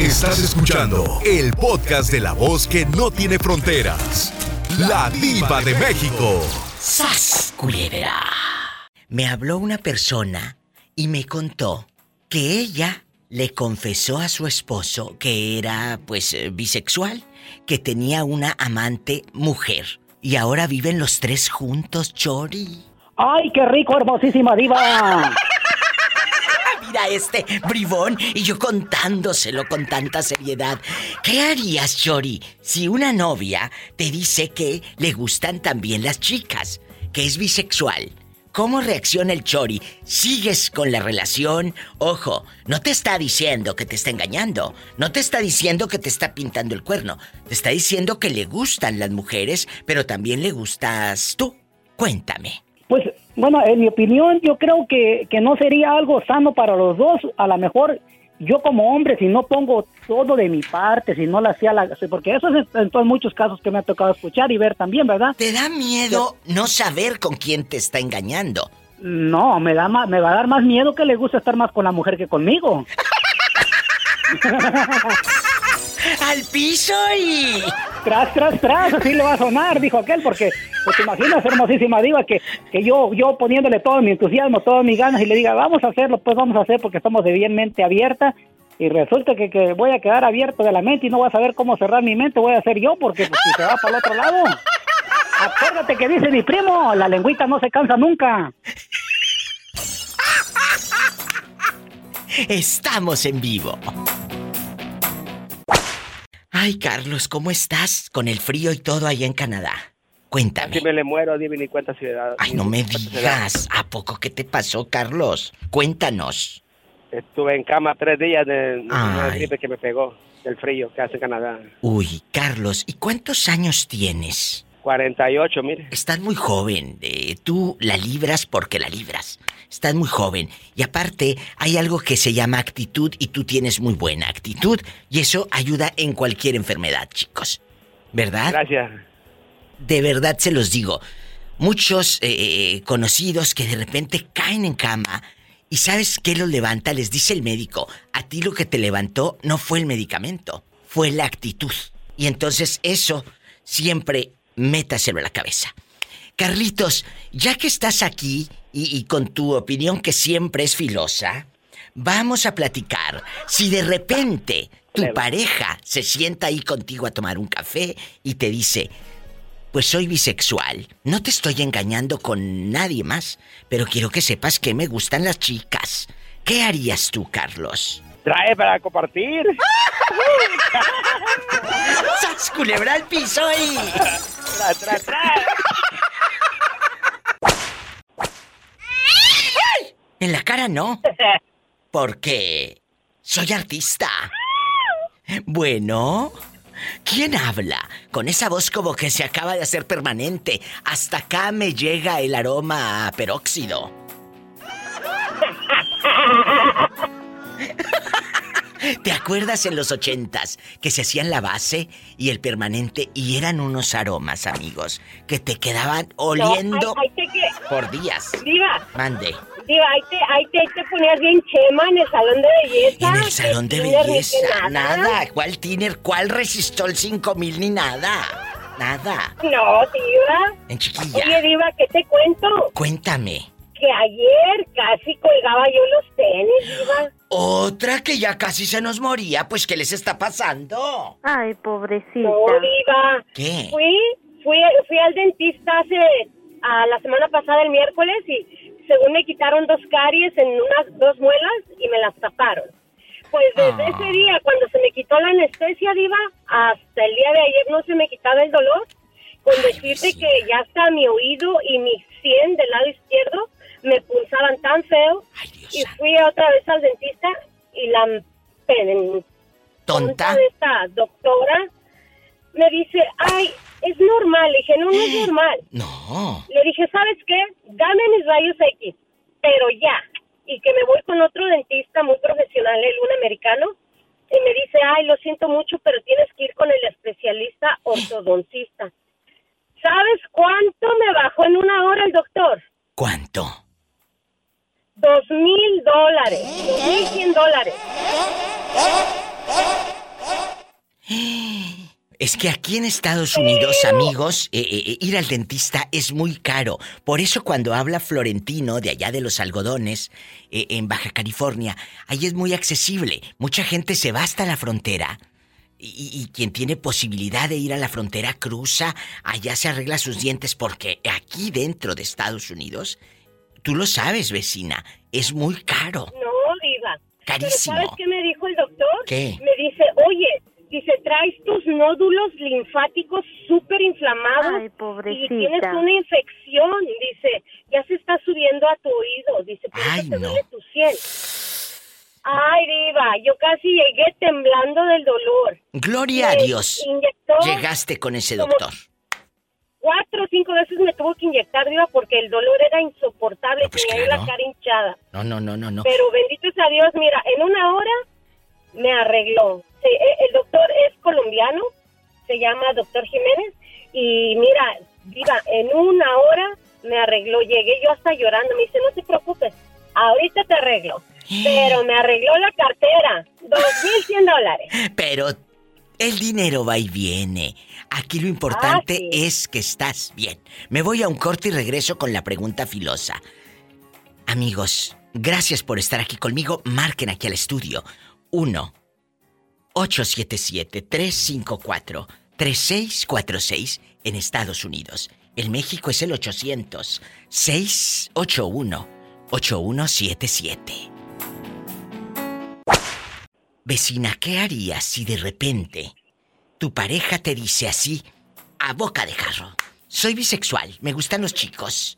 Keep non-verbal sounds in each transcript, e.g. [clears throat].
Estás escuchando el podcast de la voz que no tiene fronteras. La diva de México. ¡Sas, culebra! Me habló una persona y me contó que ella le confesó a su esposo que era, pues, eh, bisexual, que tenía una amante mujer. Y ahora viven los tres juntos, Chori. ¡Ay, qué rico, hermosísima diva! [laughs] Mira este bribón y yo contándoselo con tanta seriedad. ¿Qué harías, Chori, si una novia te dice que le gustan también las chicas, que es bisexual? ¿Cómo reacciona el Chori? ¿Sigues con la relación? Ojo, no te está diciendo que te está engañando. No te está diciendo que te está pintando el cuerno. Te está diciendo que le gustan las mujeres, pero también le gustas tú. Cuéntame. Pues, bueno, en mi opinión, yo creo que, que no sería algo sano para los dos. A lo mejor yo como hombre, si no pongo todo de mi parte, si no la hacía la... Porque eso es en, todos muchos casos que me ha tocado escuchar y ver también, ¿verdad? ¿Te da miedo no saber con quién te está engañando? No, me, da más, me va a dar más miedo que le gusta estar más con la mujer que conmigo. [laughs] ¡Al piso y... Tras, tras, tras, así le va a sonar, dijo aquel, porque pues te imaginas, hermosísima diva, que, que yo, yo poniéndole todo mi entusiasmo, todas mis ganas y le diga, vamos a hacerlo, pues vamos a hacer porque estamos de bien mente abierta y resulta que, que, voy a quedar abierto de la mente y no voy a saber cómo cerrar mi mente, voy a hacer yo porque pues, si se va para el otro lado. Acuérdate que dice mi primo, la lengüita no se cansa nunca. Estamos en vivo. Ay, Carlos, ¿cómo estás? Con el frío y todo ahí en Canadá. Cuéntame. Si me le muero, dime ni cuenta ciudad. Ay, no me digas. ¿A poco qué te pasó, Carlos? Cuéntanos. Estuve en cama tres días de una gripe que me pegó, del frío que hace Canadá. Uy, Carlos, ¿y cuántos años tienes? 48, mire. Estás muy joven. Eh, tú la libras porque la libras. Estás muy joven. Y aparte, hay algo que se llama actitud y tú tienes muy buena actitud. Y eso ayuda en cualquier enfermedad, chicos. ¿Verdad? Gracias. De verdad se los digo. Muchos eh, eh, conocidos que de repente caen en cama y ¿sabes qué los levanta? Les dice el médico, a ti lo que te levantó no fue el medicamento, fue la actitud. Y entonces eso siempre métaselo a la cabeza. Carlitos, ya que estás aquí y, con tu opinión que siempre es filosa, vamos a platicar. Si de repente tu pareja se sienta ahí contigo a tomar un café y te dice, pues soy bisexual, no te estoy engañando con nadie más, pero quiero que sepas que me gustan las chicas. ¿Qué harías tú, Carlos? Trae para compartir. [laughs] ¡Sas culebra al piso y... Tra, tra, En la cara no. [laughs] Porque soy artista. Bueno, ¿quién habla? Con esa voz como que se acaba de hacer permanente. Hasta acá me llega el aroma a peróxido. [laughs] ¿Te acuerdas en los ochentas que se hacían la base y el permanente y eran unos aromas, amigos, que te quedaban oliendo por días? Diva. Mande. Diva, ahí te, ahí te, te, ponías bien chema en el salón de belleza. En el salón de belleza, nada. ¿Cuál tiner? ¿Cuál resistol 5000 ni nada? Nada. No, Diva. En chiquilla. Oye, Diva, ¿qué te cuento? Cuéntame que ayer casi colgaba yo los tenis, Diva. Otra que ya casi se nos moría, pues ¿qué les está pasando? Ay, pobrecita. No, Diva. ¿Qué? Fui, fui, fui al dentista hace, a la semana pasada, el miércoles, y según me quitaron dos caries en unas dos muelas y me las taparon. Pues desde ese ah. día, cuando se me quitó la anestesia, Diva, hasta el día de ayer no se me quitaba el dolor. Con decirte que ya está mi oído y mi sien del lado izquierdo me pulsaban tan feo y fui otra vez al dentista y la tonta de esta doctora me dice, ay, es normal. Le dije, no, no es normal. No. Le dije, ¿sabes qué? Dame mis rayos X, pero ya. Y que me voy con otro dentista muy profesional, el un americano, y me dice, ay, lo siento mucho, pero tienes que ir con el especialista ortodoncista. ¿Sabes cuánto me bajó en una hora el doctor? ¿Cuánto? Dos mil dólares. Dos mil cien dólares. [gasps] Es que aquí en Estados Unidos, amigos, eh, eh, eh, ir al dentista es muy caro. Por eso cuando habla Florentino de allá de los algodones, en Baja California, ahí es muy accesible. Mucha gente se va hasta la frontera. Y, quien tiene posibilidad de ir a la frontera cruza, allá se arregla sus dientes porque aquí dentro de Estados Unidos, tú lo sabes, vecina, es muy caro. No, diva. Carísimo. ¿Sabes qué me dijo el doctor? ¿Qué? Me dice, oye, Dice, traes tus nódulos linfáticos súper inflamados Ay, y tienes una infección. Dice, ya se está subiendo a tu oído. Dice, por Ay, eso te no. duele tu cielo. Ay, diva, yo casi llegué temblando del dolor. Gloria a Dios. inyectó Llegaste con ese doctor. Cuatro o cinco veces me tuvo que inyectar, diva, porque el dolor era insoportable. No, pues Tenía claro. la cara hinchada. No, no, no, no, no. Pero bendito sea Dios, mira, en una hora me arregló. Sí, e- el doctor es colombiano, se llama doctor Jiménez, y mira, diva, en una hora me arregló. Llegué yo hasta llorando, me dice, no te preocupes, ahorita te arreglo. [gasps] Pero me arregló la cartera, dos mil cien dólares. [laughs] Pero el dinero va y viene. Aquí lo importante Ah, sí. es que estás bien. Me voy a un corte y regreso con la pregunta filosa. Amigos, gracias por estar aquí conmigo. Marquen aquí al estudio. 1 877 354 3646 en Estados Unidos. En México es el 800 681 8177. Vecina, ¿qué harías si de repente tu pareja te dice así, a boca de jarro? Soy bisexual, me gustan los chicos.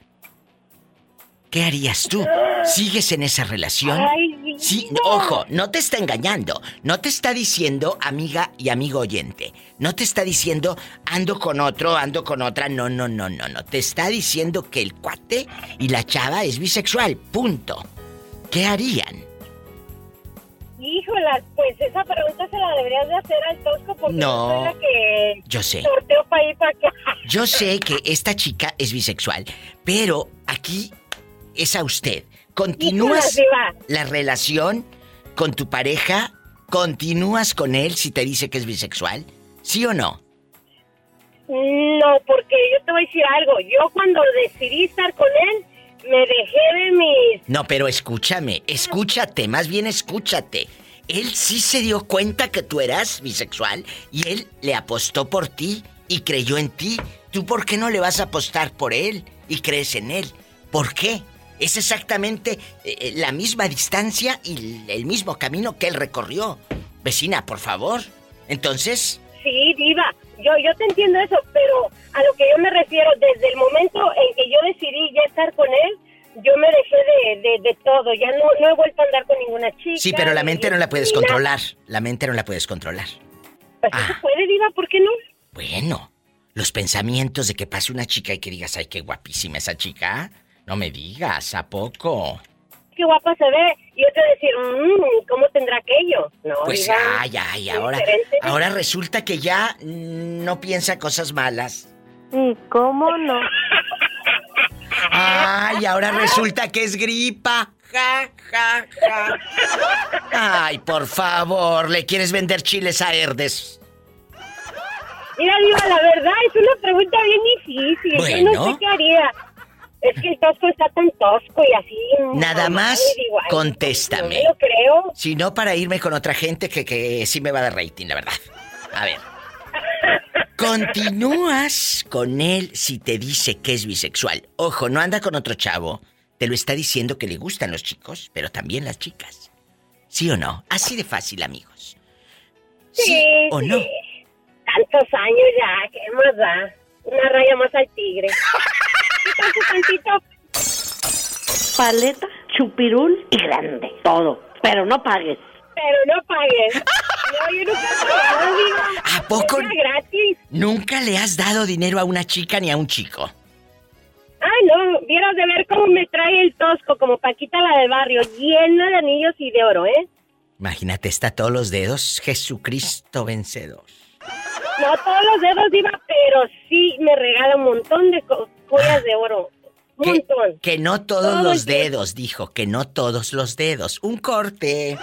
¿Qué harías tú? ¿Sigues en esa relación? Sí, ojo, no te está engañando. No te está diciendo amiga y amigo oyente. No te está diciendo ando con otro, ando con otra. No, no, no, no, no. Te está diciendo que el cuate y la chava es bisexual. Punto. ¿Qué harían? Híjola, pues esa pregunta se la deberías de hacer al Tosco porque No. soy la que Yo sé. sorteo para ir para acá. Yo sé que esta chica es bisexual, pero aquí es a usted. ¿Continúas la relación con tu pareja? ¿Continúas con él si te dice que es bisexual? ¿Sí o no? No, porque yo te voy a decir algo. Yo cuando decidí estar con él, me dejé de mis... No, pero escúchame, escúchate, más bien escúchate. Él sí se dio cuenta que tú eras bisexual y él le apostó por ti y creyó en ti. ¿Tú por qué no le vas a apostar por él y crees en él? ¿Por qué? Es exactamente eh, la misma distancia y el mismo camino que él recorrió. Vecina, por favor. Entonces, Sí, diva, yo, yo te entiendo eso, pero a lo que yo me refiero, desde el momento en que yo decidí ya estar con él, yo me dejé de, de, de todo. Ya no, no he vuelto a andar con ninguna chica. sí, pero la mente no la puedes controlar. La mente no la puedes controlar. Pues Ah. se puede, diva, ¿por qué no? Bueno, los pensamientos de que pase una chica y que digas, ay, qué guapísima esa chica. No me digas, ¿a poco? Qué guapa se ve. Y yo te voy a decir, mmm, ¿cómo tendrá aquello? No, Pues ay, ay, ahora, diferente. ahora resulta que ya no piensa cosas malas. ¿Y cómo no? Ay, ahora resulta que es gripa. Ja, ja, ja. Ay, por favor, ¿le quieres vender chiles a Herdes? Mira, Diva, la verdad es una pregunta bien difícil. Yo Bueno. no sé qué haría. Es que el tosco está tan tosco y así. Nada más, ay, contéstame. No me lo creo. Si no, para irme con otra gente que, que sí me va a dar rating, la verdad. A ver. Continúas con él si te dice que es bisexual. Ojo, no anda con otro chavo. Te lo está diciendo que le gustan los chicos, pero también las chicas. ¿Sí o no? Así de fácil, amigos. ¿Sí, Sí, o sí. no? Tantos años ya, ¿qué más da? Una raya más al tigre. [laughs] Paleta, chupirul y grande. Todo. Pero no pagues. Pero no pagues. No, yo nunca he pagado, diva. ¿A poco? Gratis. Nunca le has dado dinero a una chica ni a un chico. Ay, no, vieras de ver cómo me trae el tosco, como Paquita la del barrio, llena de anillos y de oro, ¿eh? Imagínate, está a todos los dedos. Jesucristo vencedor. No todos los dedos, Diva, pero sí me regala un montón de co- joyas de oro. Que, no todos, los dedos, dijo, que no todos los dedos. Un corte.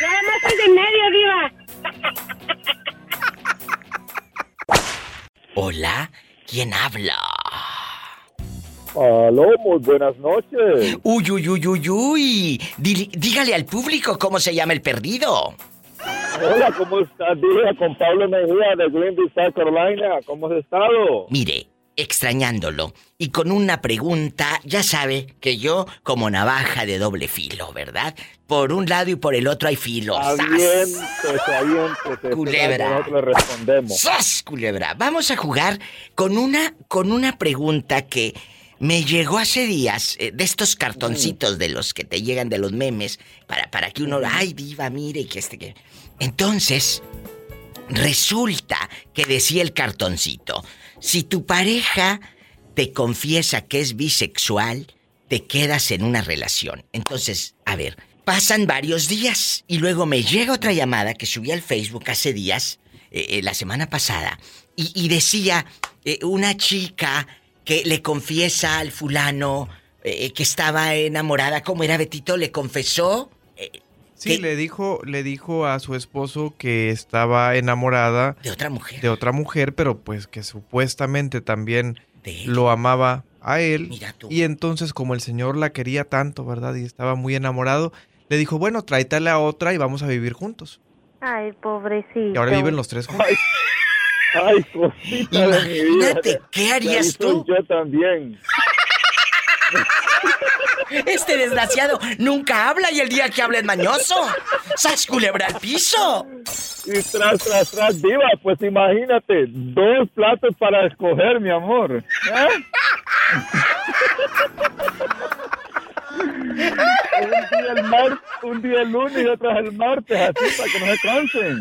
Nada más el de medio, Diva. Hola, ¿quién habla? Aló, muy buenas noches. Uy, uy, uy, uy, uy. Dígale al público cómo se llama el perdido. Hola, ¿cómo estás? Día con Pablo Mejía de Greenville, South Carolina. ¿Cómo has estado? Mire, extrañándolo y con una pregunta, ya sabe que yo como navaja de doble filo, ¿verdad? Por un lado y por el otro hay filos. Aviéntese, Culebra. Nosotros le respondemos. ¡Sas, culebra! Vamos a jugar con una, con una pregunta que me llegó hace días eh, de estos cartoncitos de los que te llegan de los memes para, para que uno, ay, viva, mire, que este que. Entonces, resulta que decía el cartoncito: si tu pareja te confiesa que es bisexual, te quedas en una relación. Entonces, a ver, pasan varios días y luego me llega otra llamada que subí al Facebook hace días, eh, eh, la semana pasada, y, decía una chica que le confiesa al fulano eh, que estaba enamorada, como era Betito, le confesó. Sí, le dijo, le dijo a su esposo que estaba enamorada de otra mujer. De otra mujer, pero pues que supuestamente también lo amaba a él. Mira tú. Y entonces, como el señor la quería tanto, ¿verdad? Y estaba muy enamorado, le dijo, bueno, tráetale a otra y vamos a vivir juntos. Ay, pobrecito. Y ahora viven los tres juntos. Ay, cosita Imagínate, ¿qué harías tú? Yo también. [laughs] Este desgraciado nunca habla y el día que habla es mañoso. ¡Sas culebra al piso! Y tras, tras, tras, diva, pues imagínate, dos platos para escoger, mi amor. ¿Eh? un, día el mar, un día el lunes y otro el martes, así para que no se cansen.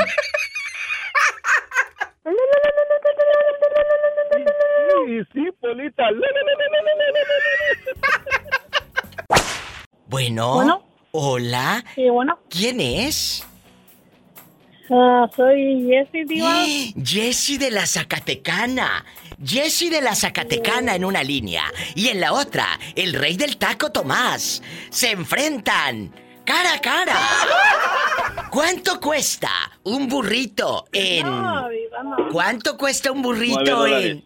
Sí, sí, Polita. Bueno. Hola. Sí, bueno. ¿Quién es? Ah, soy Jessie Diva. [gasps] Jessie de la Zacatecana. Jessie de la Zacatecana en una línea. Y en la otra, el rey del taco Tomás. Se enfrentan cara a cara. [gasps] ¿Cuánto cuesta un burrito en... ¿Cuánto cuesta un burrito en...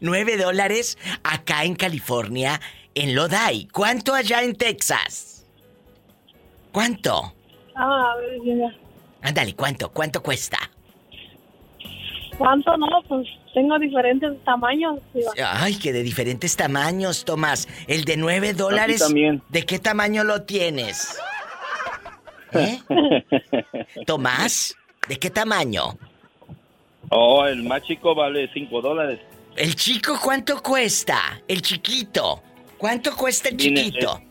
9 [laughs] dólares acá en California, en Lodi. ¿Cuánto allá en Texas? ¿Cuánto? Ah, Ándale, ¿cuánto? ¿Cuánto cuesta? ¿Cuánto no? Pues tengo diferentes tamaños. Ay, que de diferentes tamaños, Tomás. El de 9 dólares. También. ¿De qué tamaño lo tienes? [laughs] ¿Eh? Tomás, ¿de qué tamaño? Oh, el más chico vale 5 dólares. ¿El chico cuánto cuesta? El chiquito. ¿Cuánto cuesta el chiquito?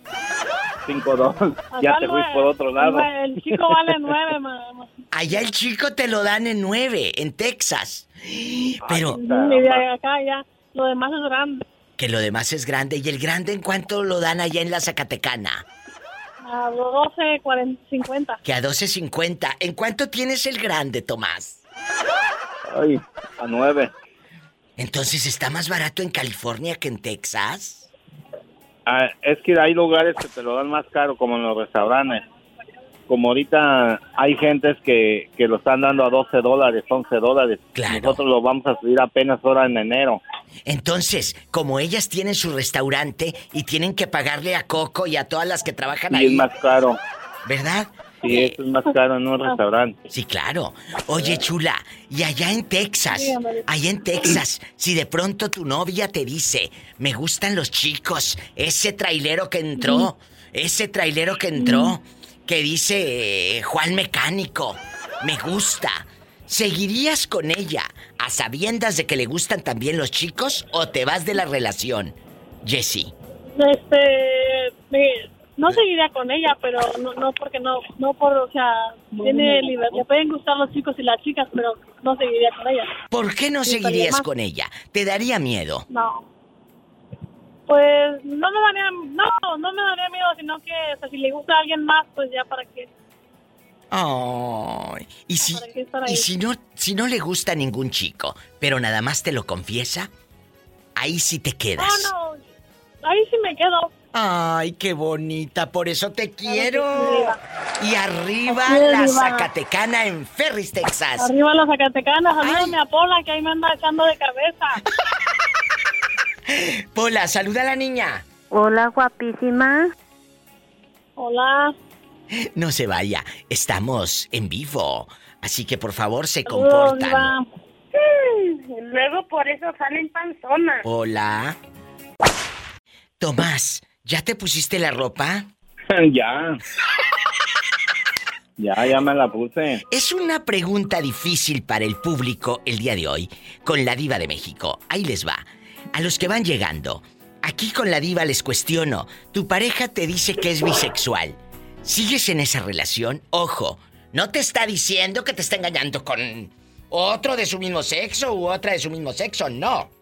5 dólares. Ya te fuiste por otro lado. El chico vale 9, mamá. Allá el chico te lo dan en 9, en Texas. Pero. acá ya. Lo demás es grande. Que lo demás es grande. ¿Y el grande en cuánto lo dan allá en la Zacatecana? A 12, 40, 50. Que a 12.50. ¿En cuánto tienes el grande, Tomás? Ay, a 9. Entonces, ¿está más barato en California que en Texas? Ah, es que hay lugares que te lo dan más caro, como en los restaurantes. Como ahorita hay gentes que, que lo están dando a 12 dólares, 11 dólares. Claro. Nosotros lo vamos a subir apenas ahora en enero. Entonces, como ellas tienen su restaurante y tienen que pagarle a Coco y a todas las que trabajan ahí. es más caro. ¿Verdad? Sí, es más caro en un restaurante. Sí, claro. Oye, chula, y allá en Texas, allá en Texas, si de pronto tu novia te dice, me gustan los chicos, ese trailero que entró, ese trailero que entró, que dice eh, Juan Mecánico, me gusta. ¿Seguirías con ella a sabiendas de que le gustan también los chicos o te vas de la relación, Jessie? Este, no seguiría con ella, pero no, no porque no, no por, o sea, tiene libertad. Le pueden gustar los chicos y las chicas, pero no seguiría con ella. ¿Por qué no seguirías con ella? ¿Te daría miedo? No. Pues no me daría, no, no me daría miedo, sino que, o sea, si le gusta a alguien más, pues ya para qué. Ay, y si, y si no, si no le gusta a ningún chico, pero nada más te lo confiesa, ahí sí te quedas. No, no, ahí sí me quedo Ay, qué bonita, por eso te quiero. Y arriba la Zacatecana en Ferris, Texas. Arriba la Zacatecana, salúdame a Pola que ahí me anda echando de cabeza. [laughs] Pola, saluda a la niña. Hola, guapísima. Hola. No se vaya, estamos en vivo. Así que por favor se comportan. luego por eso salen panzonas. Hola. Tomás, ¿ya te pusiste la ropa? [laughs] ya. Ya, ya me la puse. Es una pregunta difícil para el público el día de hoy con la diva de México. Ahí les va. A los que van llegando, aquí con la diva les cuestiono. Tu pareja te dice que es bisexual. ¿Sigues en esa relación? Ojo, no te está diciendo que te está engañando con otro de su mismo sexo u otra de su mismo sexo, no.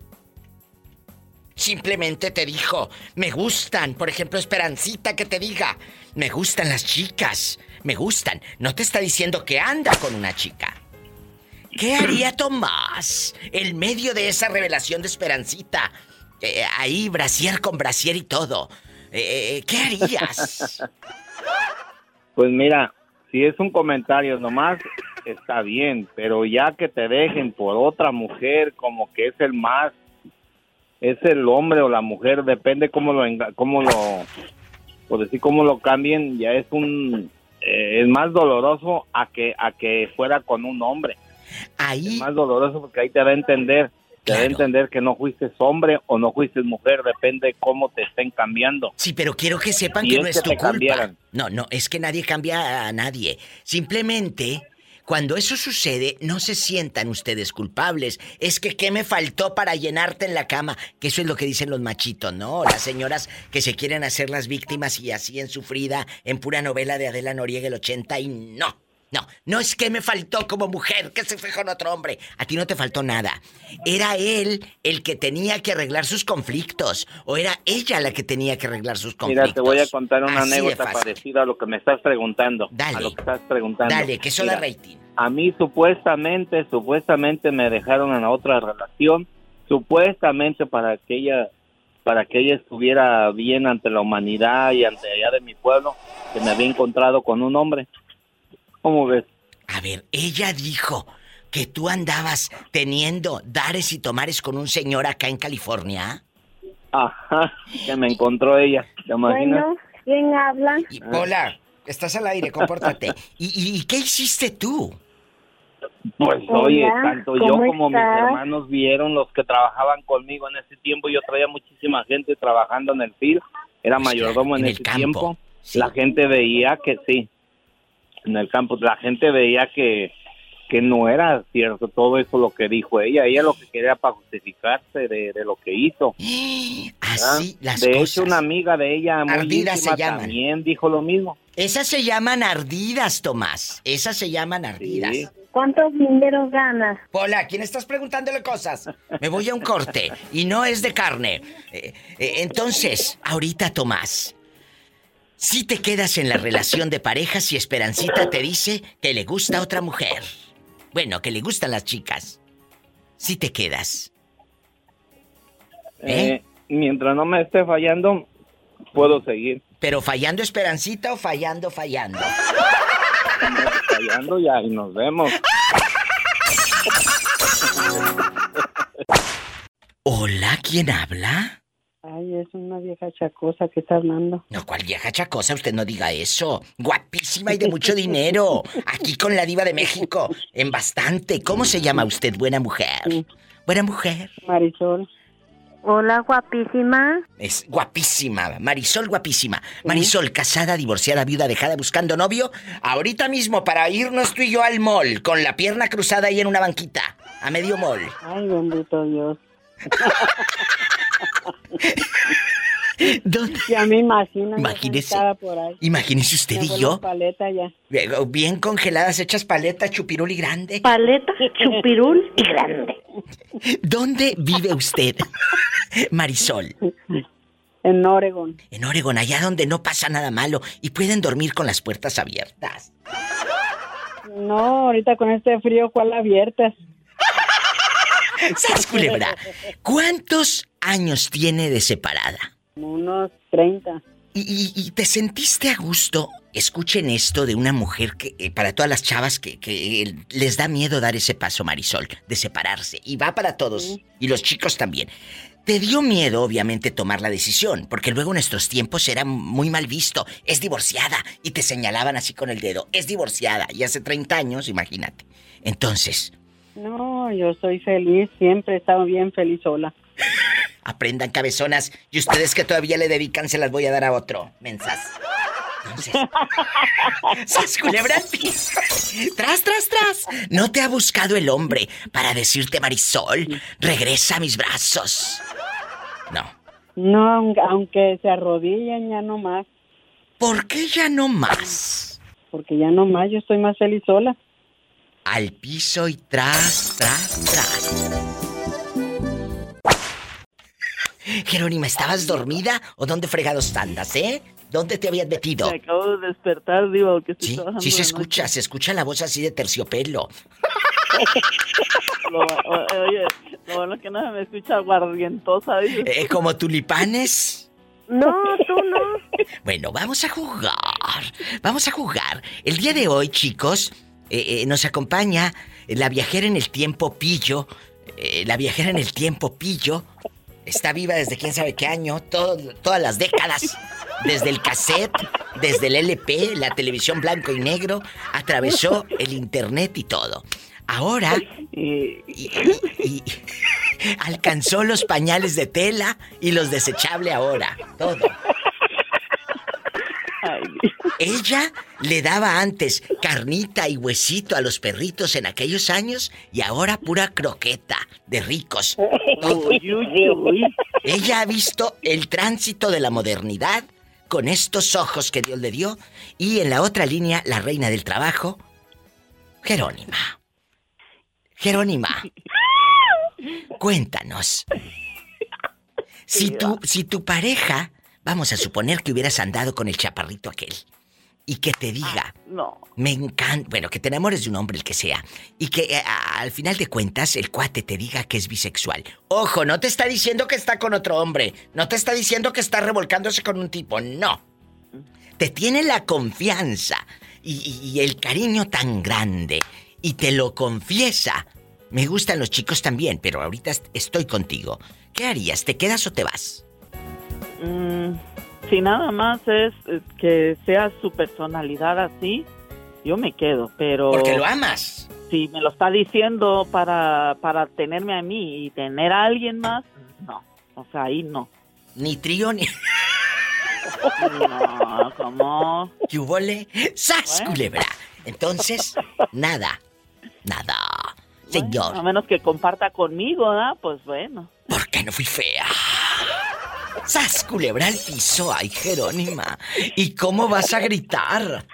Simplemente te dijo, me gustan, por ejemplo, Esperancita que te diga, me gustan las chicas, me gustan. No te está diciendo que anda con una chica. ¿Qué haría [clears throat] Tomás en medio de esa revelación de Esperancita? Eh, ahí, brasier con brasier y todo. Eh, ¿Qué harías? Pues mira, si es un comentario nomás, está bien, pero ya que te dejen por otra mujer como que es el más es el hombre o la mujer, depende cómo lo, cómo lo, por decir cómo lo cambien, ya es un, eh, es más doloroso a que, a que fuera con un hombre. Ahí. Es más doloroso porque ahí te da a entender, te da a entender que no fuiste hombre o no fuiste mujer, depende cómo te estén cambiando. Sí, pero quiero que sepan que no es tu culpa. No, no, es que nadie cambia a nadie. Simplemente cuando eso sucede, no se sientan ustedes culpables. Es que ¿qué me faltó para llenarte en la cama? Que eso es lo que dicen los machitos, ¿no? Las señoras que se quieren hacer las víctimas y así en sufrida, en pura novela de Adela Noriega el 80 y no. No, no es que me faltó como mujer, que se fue con otro hombre. A ti no te faltó nada. Era él el que tenía que arreglar sus conflictos. O era ella la que tenía que arreglar sus conflictos. Mira, te voy a contar una anécdota parecida a lo que me estás preguntando. Dale. A lo que estás preguntando. Dale, que la rating. A mí supuestamente, supuestamente me dejaron en otra relación. Supuestamente para que ella para que ella estuviera bien ante la humanidad y ante allá de mi pueblo, que me había encontrado con un hombre. ¿Cómo ves? A ver, ella dijo que tú andabas teniendo dares y tomares con un señor acá en California. Ajá, que me encontró ella, ¿te imaginas? Bueno, ¿quién habla? hola, estás al aire, compórtate. [laughs] ¿Y, qué hiciste tú? Pues oye, tanto yo como mis hermanos vieron los que trabajaban conmigo en ese tiempo. Yo traía muchísima gente trabajando en el FIL, era mayordomo en, ese tiempo. La gente veía que sí, en el campo, la gente veía que, que no era cierto todo eso lo que dijo ella. Ella lo que quería para justificarse de, lo que hizo. [gasps] Así las de hecho, una amiga de ella muy ardidas se llaman. también dijo lo mismo. Esas se llaman ardidas, Tomás. Esas se llaman ardidas. ¿Cuántos dinero ganas? Hola, ¿quién estás preguntándole cosas? Me voy a un corte y no es de carne. Eh, eh, entonces, ahorita, Tomás, si te quedas en la relación de pareja si Esperancita te dice que le gusta otra mujer. Bueno, que le gustan las chicas. Si te quedas. ¿Eh? ¿Eh? mientras no me esté fallando, puedo seguir. ¿Pero fallando Esperancita o fallando fallando? fallando ya y nos vemos. Hola, ¿quién habla? Ay, es una vieja chacosa que está hablando. No, ¿cuál vieja chacosa? Usted no diga eso. Guapísima y de mucho dinero. Aquí con la diva de México. En bastante. ¿Cómo se llama usted, buena mujer? Buena mujer. Marisol. Hola, guapísima. Es guapísima. Marisol, guapísima. Marisol, casada, divorciada, viuda, dejada, buscando novio. Ahorita mismo para irnos tú y yo al mall, con la pierna cruzada ahí en una banquita. A medio mall. Ay, bendito Dios. [laughs] ¿Dónde? Ya me imagino. Imagínese. Imagínese usted y yo. Paleta ya. Bien congeladas, hechas paleta, chupirul y grande. Paleta, chupirul y grande. ¿Dónde vive usted, Marisol? En Oregon. En Oregon, allá donde no pasa nada malo y pueden dormir con las puertas abiertas. No, ahorita con este frío, ¿cuál abiertas? [laughs] ¿Sabes, culebra? ¿Cuántos años tiene de separada? Unos 30. ¿Y, te sentiste a gusto? Escuchen esto de una mujer que, eh, para todas las chavas que, que, les da miedo dar ese paso, Marisol, de separarse. Y va para todos. Y los chicos también. Te dio miedo, obviamente, tomar la decisión, porque luego en estos tiempos era muy mal visto. Es divorciada. Y te señalaban así con el dedo. Es divorciada. Y hace 30 años, imagínate. Entonces. No, yo soy feliz. Siempre he estado bien feliz sola. [laughs] Aprendan cabezonas. Y ustedes que todavía le dedican, se las voy a dar a otro. Mensas. Entonces. [laughs] ¡Sas culebra ¡Tras, tras, tras! ¿No te ha buscado el hombre para decirte, Marisol, regresa a mis brazos? No. No, aunque se arrodillen, ya no más. ¿Por qué ya no más? Porque ya no más, yo estoy más feliz sola. Al piso y tras, tras, tras. Jerónima, ¿estabas dormida o dónde fregados andas, eh? ¿Dónde te habías metido? Me acabo de despertar, digo, que estoy Sí, sí se escucha, se escucha la voz así de terciopelo. [laughs] lo, oye, lo bueno es que no se me escucha guardientosa. Eh, ¿Como tulipanes? No, tú no. [laughs] Bueno, vamos a jugar. Vamos a jugar. El día de hoy, chicos, eh, eh, nos acompaña la viajera en el tiempo Pillo. la viajera en el tiempo Pillo Está viva desde quién sabe qué año, todas las décadas. Desde el cassette, desde el LP, la televisión blanco y negro, atravesó el internet y todo. Ahora alcanzó los pañales de tela y los desechable ahora. Todo. Ella le daba antes carnita y huesito a los perritos en aquellos años y ahora pura croqueta de ricos. Ella ha visto el tránsito de la modernidad con estos ojos que Dios le dio y en la otra línea la reina del trabajo, Jerónima. Jerónima, cuéntanos. Si tu, si tu pareja, vamos a suponer que hubieras andado con el chaparrito aquel, y que te diga, ah, no. me encanta, bueno, que te enamores de un hombre, el que sea, y que eh, al final de cuentas el cuate te diga que es bisexual. Ojo, no te está diciendo que está con otro hombre, no te está diciendo que está revolcándose con un tipo, no. Te tiene la confianza y, el cariño tan grande y te lo confiesa. Me gustan los chicos también, pero ahorita estoy contigo. ¿Qué harías? ¿Te quedas o te vas? Mmm si nada más es que sea su personalidad así, yo me quedo, pero... Porque lo amas. Si me lo está diciendo para, para tenerme a mí y tener a alguien más, no. O sea, ahí no. Ni trío ni... No, ¿cómo? ¿Qué hubole? ¡Sas, culebra! Entonces, nada. Nada. Señor. a menos que comparta conmigo, ¿verdad? Pues bueno. ¿Por qué no fui fea? ¡Sas, culebra al piso! ¡Ay, Jerónima! ¿Y cómo vas a gritar?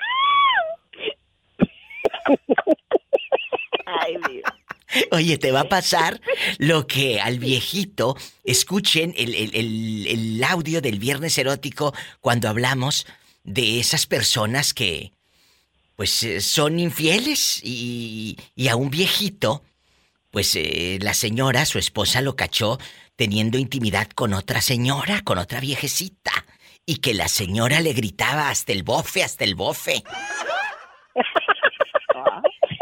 Ay, Dios. Oye, te va a pasar lo que al viejito, escuchen el, audio del viernes erótico cuando hablamos de esas personas que, pues, eh, son infieles y, a un viejito, pues eh, la señora, su esposa, lo cachó teniendo intimidad con otra señora, con otra viejecita, y que la señora le gritaba hasta el bofe, hasta el bofe.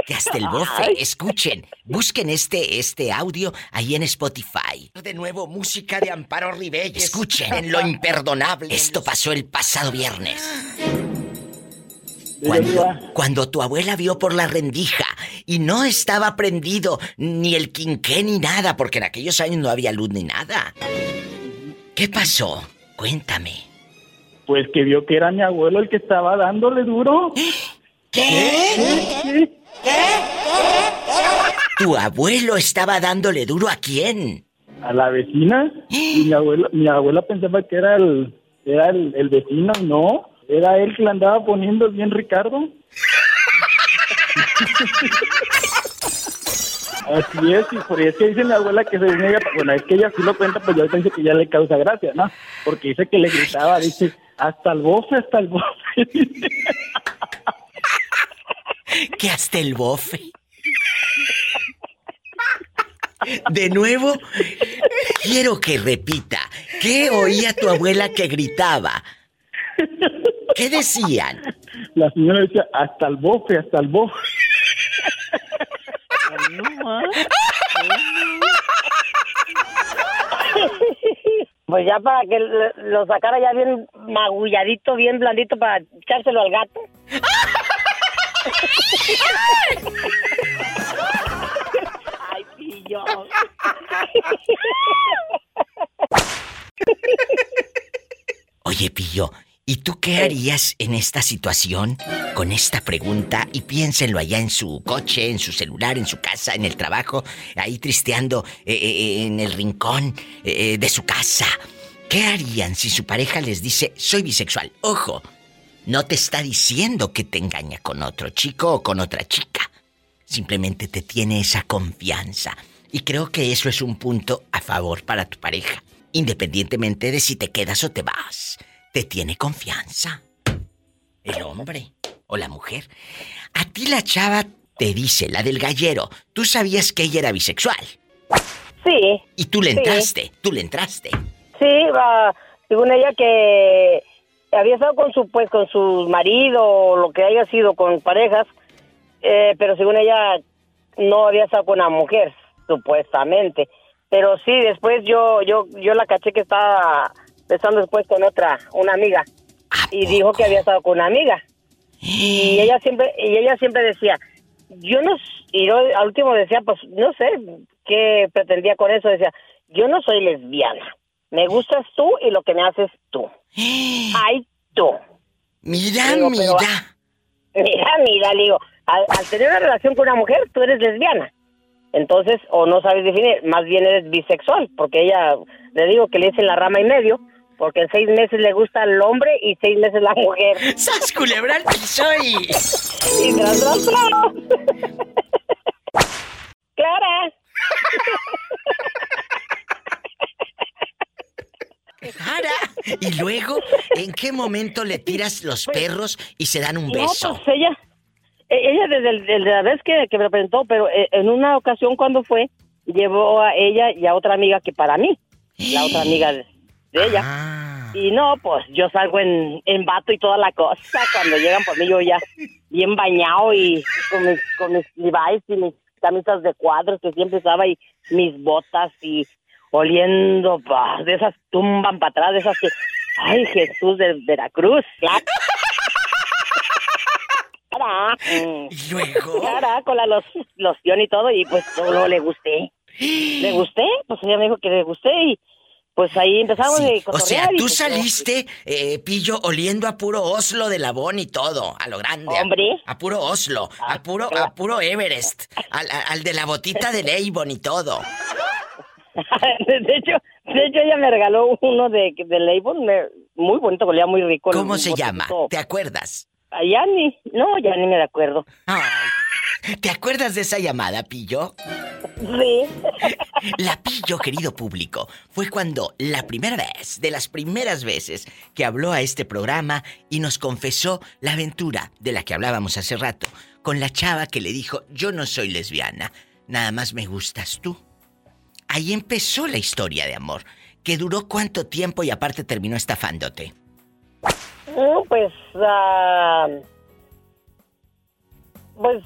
Que hasta el bofe, escuchen, busquen este, este audio ahí en Spotify. De nuevo, música de Amparo Ribelles. Escuchen en lo imperdonable. Esto pasó el pasado viernes. Cuando, cuando, tu abuela vio por la rendija y no estaba prendido ni el quinqué ni nada, porque en aquellos años no había luz ni nada. ¿Qué pasó? Cuéntame. Pues que vio que era mi abuelo el que estaba dándole duro. ¿Qué? ¿Qué? ¿Tu abuelo estaba dándole duro a quién? A la vecina. Y mi abuela, mi abuela pensaba que era el, era el, el vecino, no. Era él que le andaba poniendo bien Ricardo. Así es, y por eso dice mi abuela que se niega, bueno, es que ella sí lo cuenta, pues yo pensé que ya le causa gracia, ¿no? Porque dice que le gritaba, dice, hasta el bofe, hasta el bofe. ¿Qué hasta el bofe? De nuevo, quiero que repita. ¿Qué oía tu abuela que gritaba? ¿Qué decían? [laughs] La señora decía, hasta el bofe, hasta el bofe. [laughs] Pues ya para que lo sacara ya bien magulladito, bien blandito para echárselo al gato. [laughs] Ay, pillo. Oye, Pillo, ¿y tú qué harías en esta situación con esta pregunta? Y piénsenlo allá en su coche, en su celular, en su casa, en el trabajo, ahí tristeando eh, eh, eh, en el rincón de su casa. ¿Qué harían si su pareja les dice, soy bisexual? Ojo, no te está diciendo que te engaña con otro chico o con otra chica. Simplemente te tiene esa confianza. Y creo que eso es un punto a favor para tu pareja. Independientemente de si te quedas o te vas. Te tiene confianza. El hombre o la mujer. A ti la chava te dice, la del gallero, tú sabías que ella era bisexual. Sí. Y tú le entraste, tú le entraste. Sí, va, según ella que había estado con su pues con su marido o lo que haya sido con parejas, eh, pero según ella no había estado con una mujer supuestamente. Pero sí, después yo yo yo la caché que estaba estando después con otra, una amiga. Y dijo que había estado con una amiga. Y [gasps] ella siempre y ella siempre decía, yo no y yo al último decía, pues no sé qué pretendía con eso, decía, yo no soy lesbiana. Me gustas tú y lo que me haces tú. [gasps] Ay, tú. Mira, mira. Mira, mira, le digo, al, tener una relación con una mujer, tú eres lesbiana. Entonces, o no sabes definir, más bien eres bisexual, porque ella, le digo que le dicen la rama y medio, porque en seis meses le gusta el hombre y seis meses la mujer. [laughs] ¡Sas culebra soy! y tras, tras, tras. ¡Clara! Clara. Y luego, ¿en qué momento le tiras los Pues, perros y se dan un beso? No, pues ella, e- ella desde, el- desde la vez que, que me presentó, pero eh, en una ocasión cuando fue, llevó a ella y a otra amiga que para mí, la otra amiga de, ella. Ah. Y no, pues yo salgo en, en vato y toda la cosa. Cuando llegan por mí yo ya bien bañado y con mis, con mis Levi's y mis camisas de cuadros que siempre usaba y mis botas y oliendo de esas tumban para atrás, de esas que... Ay, Jesús de Veracruz. Cara. ¿Y luego? Cara, con la los, loción y todo, y pues luego le gusté. ¿Le gusté? Pues ella me dijo que le gusté y pues ahí empezamos Sí, a O sea, tú pues, saliste, eh, Pillo, oliendo a puro Oslo de Labón y todo, a lo grande. Hombre. A, puro Oslo, a puro, a puro Everest, al, de la botita de [laughs] Avon y todo. de hecho, de hecho ella me regaló uno de, de me- muy bonito, olía muy rico. ¿Cómo se llama? ¿Te acuerdas? Ah, Ya ni, no, ya ni me acuerdo. ¿Te acuerdas de esa llamada, Pillo? Sí. [laughs] La Pillo, querido público, fue cuando la primera vez, de las primeras veces, que habló a este programa y nos confesó la aventura de la que hablábamos hace rato, con la chava que le dijo, yo no soy lesbiana, nada más me gustas tú. Ahí empezó la historia de amor, que duró cuánto tiempo y aparte terminó estafándote. No, pues, ah, pues,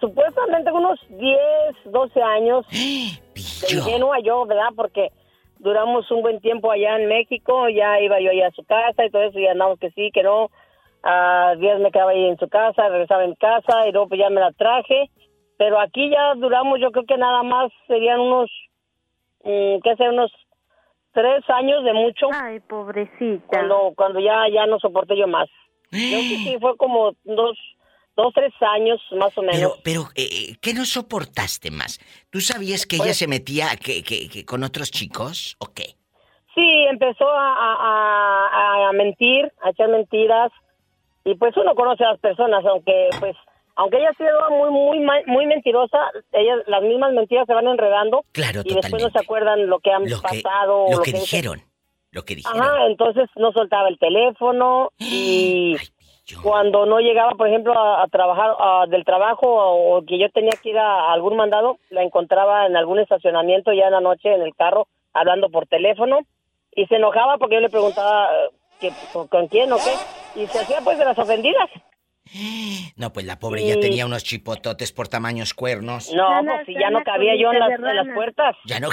supuestamente unos 10, 12 años. de ingenua yo, ¿verdad? Porque duramos un buen tiempo allá en México, ya iba yo allá a su casa y todo eso, y andamos que sí, que no. A días me quedaba ahí en su casa, regresaba en casa y luego pues ya me la traje. Pero aquí ya duramos, yo creo que nada más serían unos, mm, ¿qué sé? Unos tres años de mucho. Ay, pobrecita. Cuando, cuando ya, ya no soporté yo más. [gasps] Yo creo que sí, fue como dos, dos, tres años más o menos. Pero, pero, eh, ¿qué no soportaste más? ¿Tú sabías que ella Pues- se metía que, que- que con otros chicos o qué? Sí, empezó a, a- a- mentir, a echar mentiras. Y pues uno conoce a las personas, aunque pues aunque ella ha sido muy muy muy mentirosa, ellas las mismas mentiras se van enredando Claro, y después no se acuerdan lo que han Lo pasado lo que dijeron. Lo que dijeron. Ajá, entonces no soltaba el teléfono [gasps] y cuando no llegaba, por ejemplo, a, a trabajar a- del trabajo o, que yo tenía que ir a, algún mandado, la encontraba en algún estacionamiento ya en la noche en el carro hablando por teléfono y se enojaba porque yo le preguntaba que, con quién o qué, y se hacía pues de las ofendidas. No, pues la pobre ya tenía unos chipototes por tamaños cuernos. No, pues si ya no cabía yo en las, en las puertas. Ya no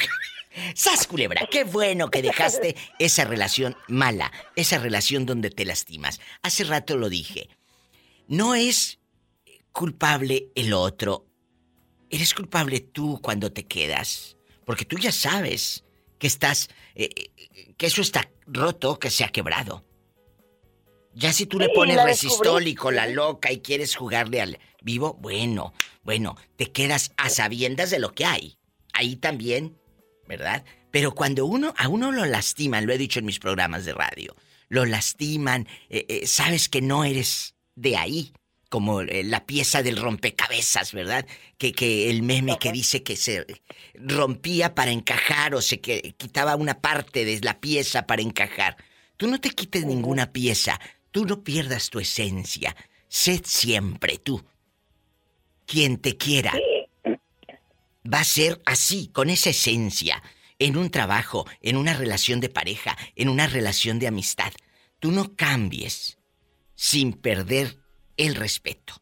¡Sas, culebra! ¡Qué bueno que dejaste [laughs] esa relación mala! Esa relación donde te lastimas. Hace rato lo dije. No es culpable el otro. Eres culpable tú cuando te quedas. Porque tú ya sabes que estás. Eh, eh, que eso está roto, que se ha quebrado. Ya si tú le pones resistólico, la loca, y quieres jugarle al vivo, bueno, bueno, te quedas a sabiendas de lo que hay. Ahí también ¿verdad? Pero cuando uno, a uno lo lastiman, lo he dicho en mis programas de radio, lo lastiman, eh, eh, sabes que no eres de ahí, como eh, la pieza del rompecabezas, ¿verdad? Que, que el meme que dice que se rompía para encajar o se que, quitaba una parte de la pieza para encajar. Tú no te quites ninguna pieza, tú no pierdas tu esencia, sed siempre tú. Quien te quiera va a ser así, con esa esencia, en un trabajo, en una relación de pareja, en una relación de amistad. Tú no cambies sin perder el respeto.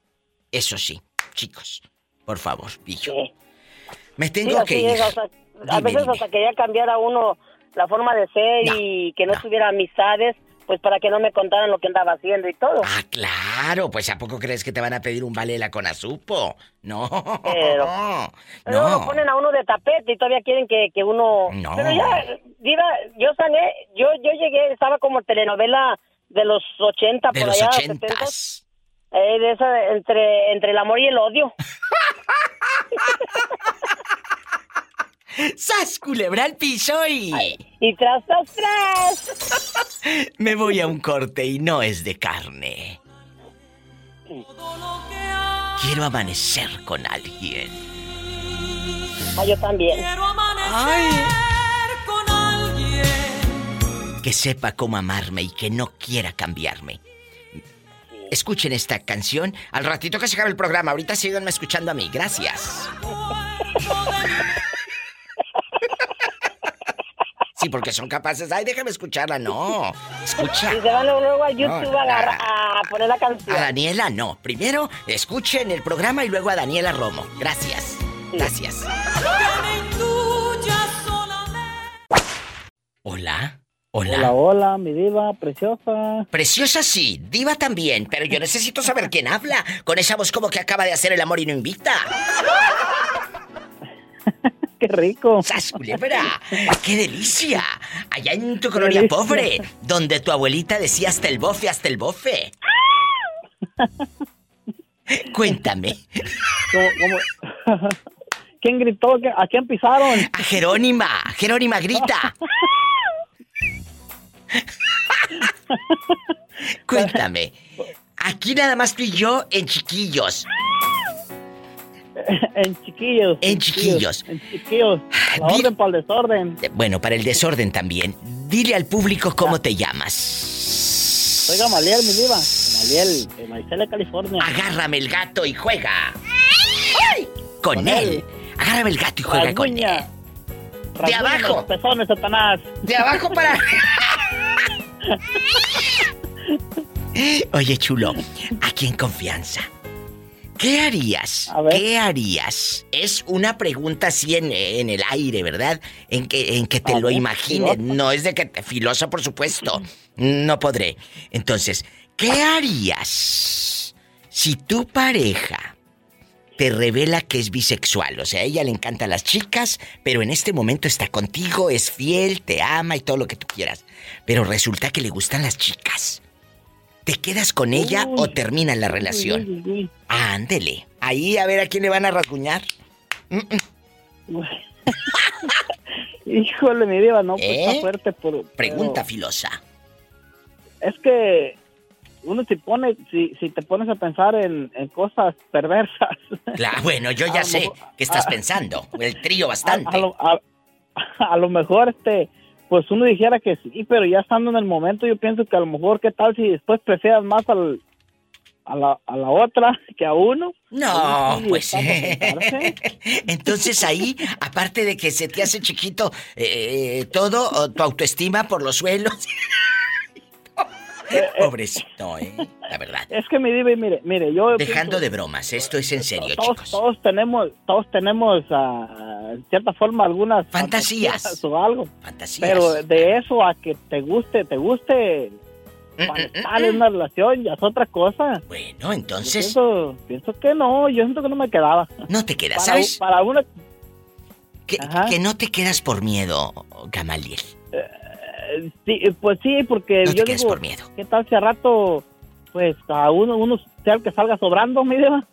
Eso sí, chicos, por favor, pillo. Me tengo que ir. a veces hasta quería cambiar a uno la forma de ser y que no, tuviera amistades pues para que no me contaran lo que andaba haciendo y todo. Ah, claro, pues ¿a poco crees que te van a pedir un vale con azupo? No. Pero, [laughs] no. lo ponen a uno de tapete y todavía quieren que, que uno... No. Pero ya, Diva, yo sané, yo, yo llegué, estaba como telenovela de los 80 de por los allá. 80. Eh, de esa, entre, entre el amor y el odio. [laughs] ¡Sas, culebra al piso y... y tras, tras, tras. [laughs] Me voy a un corte y no es de carne. Quiero amanecer con alguien. Ah, yo también. Ay. Que sepa cómo amarme y que no quiera cambiarme. Escuchen esta canción al ratito que se acabe el programa. Ahorita síganme escuchando a mí. Gracias. Sí, porque son capaces. Ay, déjame escucharla. No. Escucha. Y se van luego a YouTube a, poner la canción. A Daniela, no. Primero, escuchen el programa y luego a Daniela Romo. Gracias. Gracias. Hola. Hola. Hola, hola, mi diva, preciosa. Preciosa sí, diva también, pero yo necesito saber quién habla, con esa voz como que acaba de hacer el amor y no invita. [laughs] qué rico. ¡Sas, [laughs] ¡Qué delicia! Allá en tu colonia pobre, donde tu abuelita decía hasta el bofe, hasta el bofe. [laughs] Cuéntame. [laughs] ¿Quién gritó? ¿A quién pisaron? A Jerónima. Jerónima, grita. Cuéntame. Aquí nada más tú y yo en chiquillos. [laughs] En chiquillos. En chiquillos. En chiquillos. La orden para el desorden. Bueno, para el desorden también. Dile al público cómo te llamas. Soy Gamaliel, mi diva. Gamaliel, de Maicela, California. Agárrame el gato y juega. ¡Ay! Con, él. Agárrame el gato y juega con él. De abajo. Pezones, Satanás. De abajo para. [laughs] [laughs] Oye, chulo, aquí en confianza. ¿Qué harías? ¿Qué harías? Es una pregunta así en, el aire, ¿verdad? En que, en que te lo imagines. No es de que filosa, por supuesto. No podré. Entonces, ¿qué harías si tu pareja te revela que es bisexual? O sea, a ella le encantan las chicas, pero en este momento está contigo, es fiel, te ama y todo lo que tú quieras. Pero resulta que le gustan las chicas. ¿Te quedas con ella o termina la relación? Ándele. Ahí a ver a quién le van a rasguñar. [laughs] Híjole, mi diva, no, pues está ¿Eh? fuerte. Por, Pregunta filosa. Es que uno se pone, si, si te pones a pensar en, cosas perversas. Bueno, yo ya [laughs] sé qué estás pensando. El trío [laughs] bastante. a, lo, mejor este pues uno dijera que sí, pero ya estando en el momento yo pienso que a lo mejor qué tal si después prefieras más al a la, a la otra [laughs] que a uno. No, pues. [laughs] Entonces ahí, aparte de que se te hace chiquito eh, todo, tu autoestima por los suelos. Eh, eh, Pobrecito, ¿eh? La verdad. Es que me dice, mire, mire, yo... Dejando de bromas, esto es en serio, todos, chicos. Todos tenemos, todos tenemos, uh, en cierta forma, algunas... Fantasías. o algo. Fantasías. Pero de eso a que te guste, te guste... Para estar en una relación ya es otra cosa. Bueno, entonces... Pienso, pienso, que no, yo siento que no me quedaba. No te quedas, para, ¿sabes? Para una... Que, que, no te quedas por miedo, Gamaliel. Eh, sí, pues sí, porque no yo te digo, por miedo. ¿qué tal si a rato, pues, a uno, uno sea el que salga sobrando, [laughs] mi diva?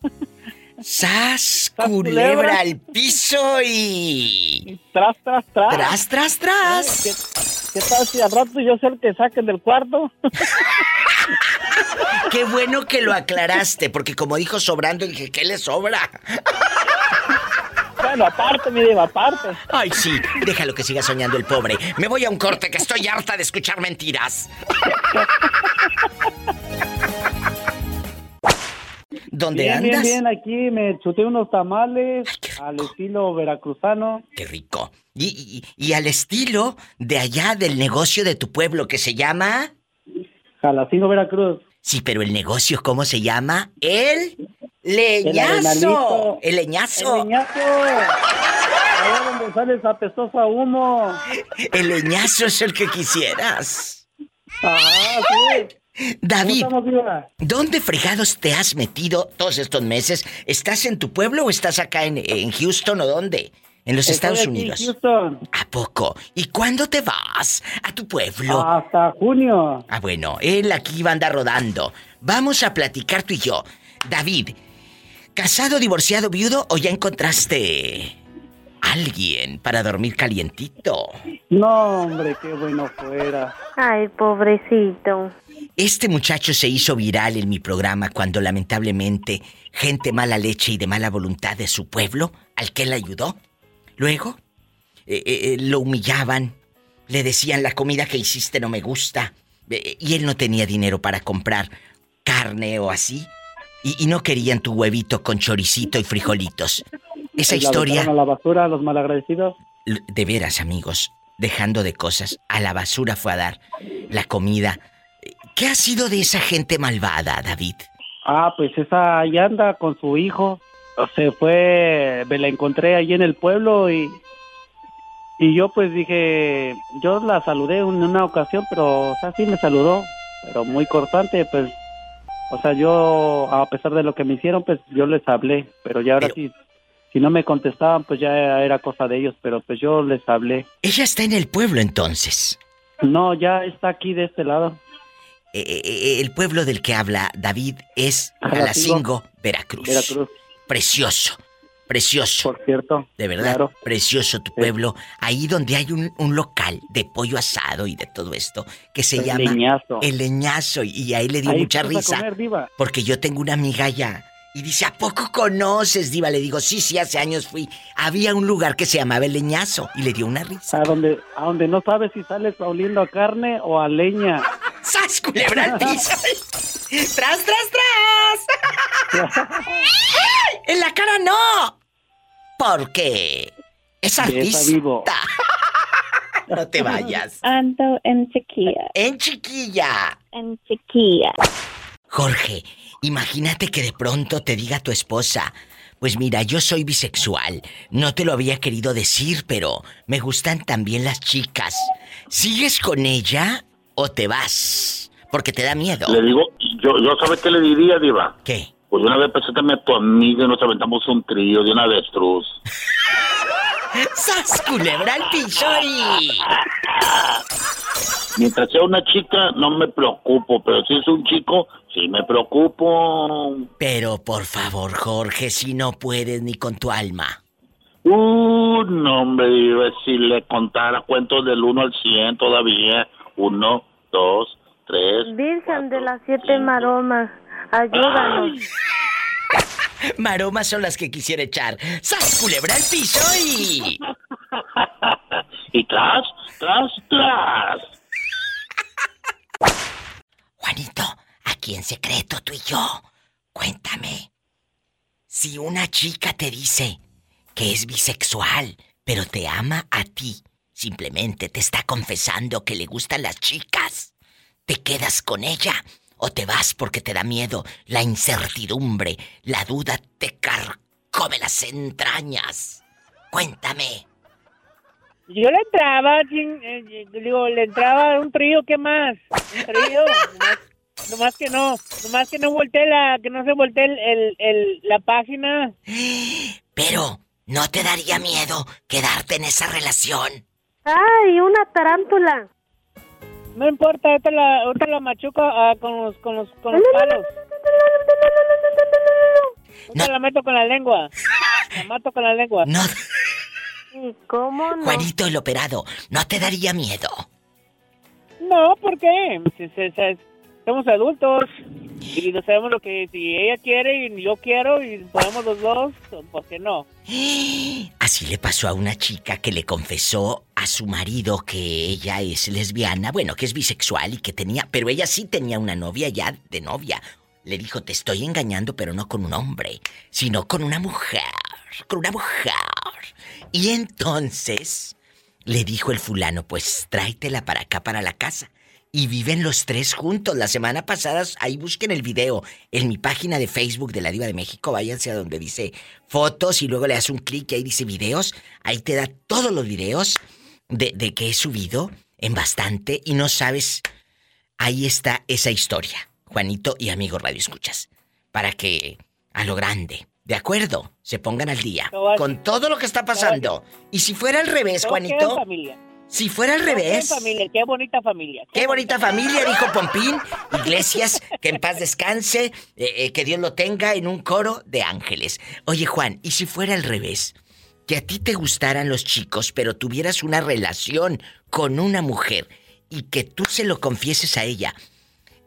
¡Sas, culebra al piso y... Tras, tras, tras. Tras, tras, tras. ¿Qué, ¿Qué, tal si a rato yo sea el que saquen del cuarto? [laughs] Qué bueno que lo aclaraste, porque como dijo sobrando, dije, ¿qué le sobra? [laughs] Bueno, aparte, mi diva, aparte. Ay, sí, déjalo que siga soñando el pobre. Me voy a un corte que estoy harta de escuchar mentiras. [laughs] ¿Dónde bien, andas? Bien, bien, aquí me chuté unos tamales al estilo veracruzano. Qué rico. Y, y, y, al estilo de allá del negocio de tu pueblo que se llama... Jalacingo, Veracruz. Sí, pero el negocio, ¿cómo se llama? El leñazo. El, leñazo. El leñazo. Allá donde sale esa pestosa humo. El leñazo es el que quisieras. Ajá, sí. David, ¿dónde fregados te has metido todos estos meses? ¿Estás en tu pueblo o estás acá en, en Houston o dónde? En los Estoy Estados aquí Unidos. En Houston. ¿A poco? ¿Y cuándo te vas a tu pueblo? Hasta junio. Ah, bueno, él aquí va a andar rodando. Vamos a platicar tú y yo. David, ¿casado, divorciado, viudo o ya encontraste alguien para dormir calientito? No, hombre, qué bueno fuera. Ay, pobrecito. Este muchacho se hizo viral en mi programa cuando lamentablemente gente mala leche y de mala voluntad de su pueblo, al que él ayudó, luego eh, eh, lo humillaban, le decían la comida que hiciste no me gusta, eh, y él no tenía dinero para comprar carne o así, y, y no querían tu huevito con choricito y frijolitos. Esa ¿Y la historia... a la basura, a los malagradecidos? De veras, amigos, dejando de cosas, a la basura fue a dar la comida. ¿Qué ha sido de esa gente malvada, David? Ah, pues esa ya anda con su hijo. Se fue, me la encontré allí en el pueblo y y yo pues dije, yo la saludé en una ocasión, pero o sea, sí me saludó, pero muy cortante, pues, o sea, yo a pesar de lo que me hicieron, pues yo les hablé, pero ya ahora Pero- sí, si no me contestaban, pues ya era cosa de ellos, pero pues yo les hablé. Ella está en el pueblo entonces. No, ya está aquí de este lado. Eh, eh, eh, el pueblo del que habla David es. Jalacingo, Veracruz. Veracruz. Precioso, precioso. Por cierto. De verdad, Claro. precioso tu pueblo. Ahí donde hay un, un local de pollo asado y de todo esto que se El llama Leñazo. El Leñazo. Y, ahí le dio Ahí mucha risa. comer, diva. Porque yo tengo una amiga allá. Y dice, ¿a poco conoces, Diva? Le digo, sí, sí, hace años fui. Había un lugar que se llamaba El Leñazo. Y le dio una risa. A donde, a donde no sabes si sales oliendo a carne o a leña. [laughs] ¡Sas, culebra al piso! [laughs] ¡Tras, tras, tras! [laughs] ¡En la cara no! Porque es artista. vivo. No te vayas. Ando en chiquilla. En chiquilla. En chiquilla. Jorge, imagínate que de pronto te diga tu esposa, pues mira, yo soy bisexual. No te lo había querido decir, pero me gustan también las chicas. ¿Sigues con ella o te vas? Porque te da miedo. Le digo, yo, yo ¿sabes qué le diría, Diva? ¿Qué? Pues una vez preséntame a tu amiga y nos aventamos un trío de una avestruz. [laughs] ¡Sas, culebra al piso y... Mientras sea una chica, no me preocupo, pero si es un chico, sí me preocupo. Pero por favor, Jorge, si no puedes ni con tu alma. Uh, no, hombre, si le contara cuentos del 1 al 100 todavía. Uno, dos, tres. Virgen de las siete maromas, ayúdanos. Maromas son las que quisiera echar. ¡Sas, culebra al piso y... [laughs] Y tras, tras, tras. Juanito, aquí en secreto tú y yo Cuéntame. Si una chica te dice que es bisexual, pero te ama a ti, simplemente te está confesando que le gustan las chicas, ¿te quedas con ella o te vas porque te da miedo, la incertidumbre, la duda te carcome las entrañas? Cuéntame. Yo le entraba, eh, digo, le entraba un trío, ¿qué más? Un trío, nomás, que no, nomás que no volteé la, que no se voltee el, el, la página. Pero, ¿no te daría miedo quedarte en esa relación? ¡Ay, una tarántula! No importa, ahorita la, ahorita la machuco ah, con los, con los, con los palos. No la meto con la lengua. La mato con la lengua. No. ¿Cómo no? Juanito el operado, ¿no te daría miedo? No, ¿por qué? Somos adultos y no sabemos lo que si ella quiere y yo quiero y podemos los dos, ¿por qué no? [gasps] Así le pasó a una chica que le confesó a su marido que ella es lesbiana, bueno, que es bisexual y que tenía, pero ella sí tenía una novia ya de novia. Le dijo, te estoy engañando, pero no con un hombre, sino con una mujer, con una mujer. Y entonces le dijo el fulano, pues tráetela para acá, para la casa. Y viven los tres juntos. La semana pasada, ahí busquen el video en mi página de Facebook de la Diva de México. Váyanse a donde dice fotos y luego le das un clic y ahí dice videos. Ahí te da todos los videos de, de que he subido en bastante y no sabes. Ahí está esa historia, Juanito y amigo Radio Escuchas. Para que a lo grande ¿De acuerdo? Se pongan al día con todo lo que está pasando. Y si fuera al revés, Juanito. Si fuera al revés. Qué familia, qué bonita familia. Qué, bonita, familia, dijo Pompín. Iglesias, que en paz descanse, eh, eh, que Dios lo tenga en un coro de ángeles. Oye, Juan, ¿y si fuera al revés? Que a ti te gustaran los chicos, pero tuvieras una relación con una mujer y que tú se lo confieses a ella.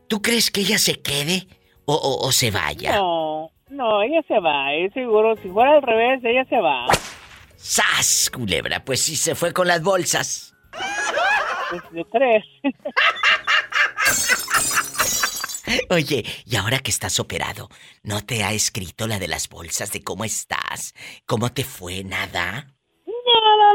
¿Tú crees que ella se quede o, o se vaya? No. No, ella se va, es seguro. Si fuera al revés, ella se va. ¡Sas, culebra! Pues sí se fue con las bolsas. Pues de tres. Oye, y ahora que estás operado, ¿no te ha escrito la de las bolsas de cómo estás? ¿Cómo te fue? ¿Nada? No,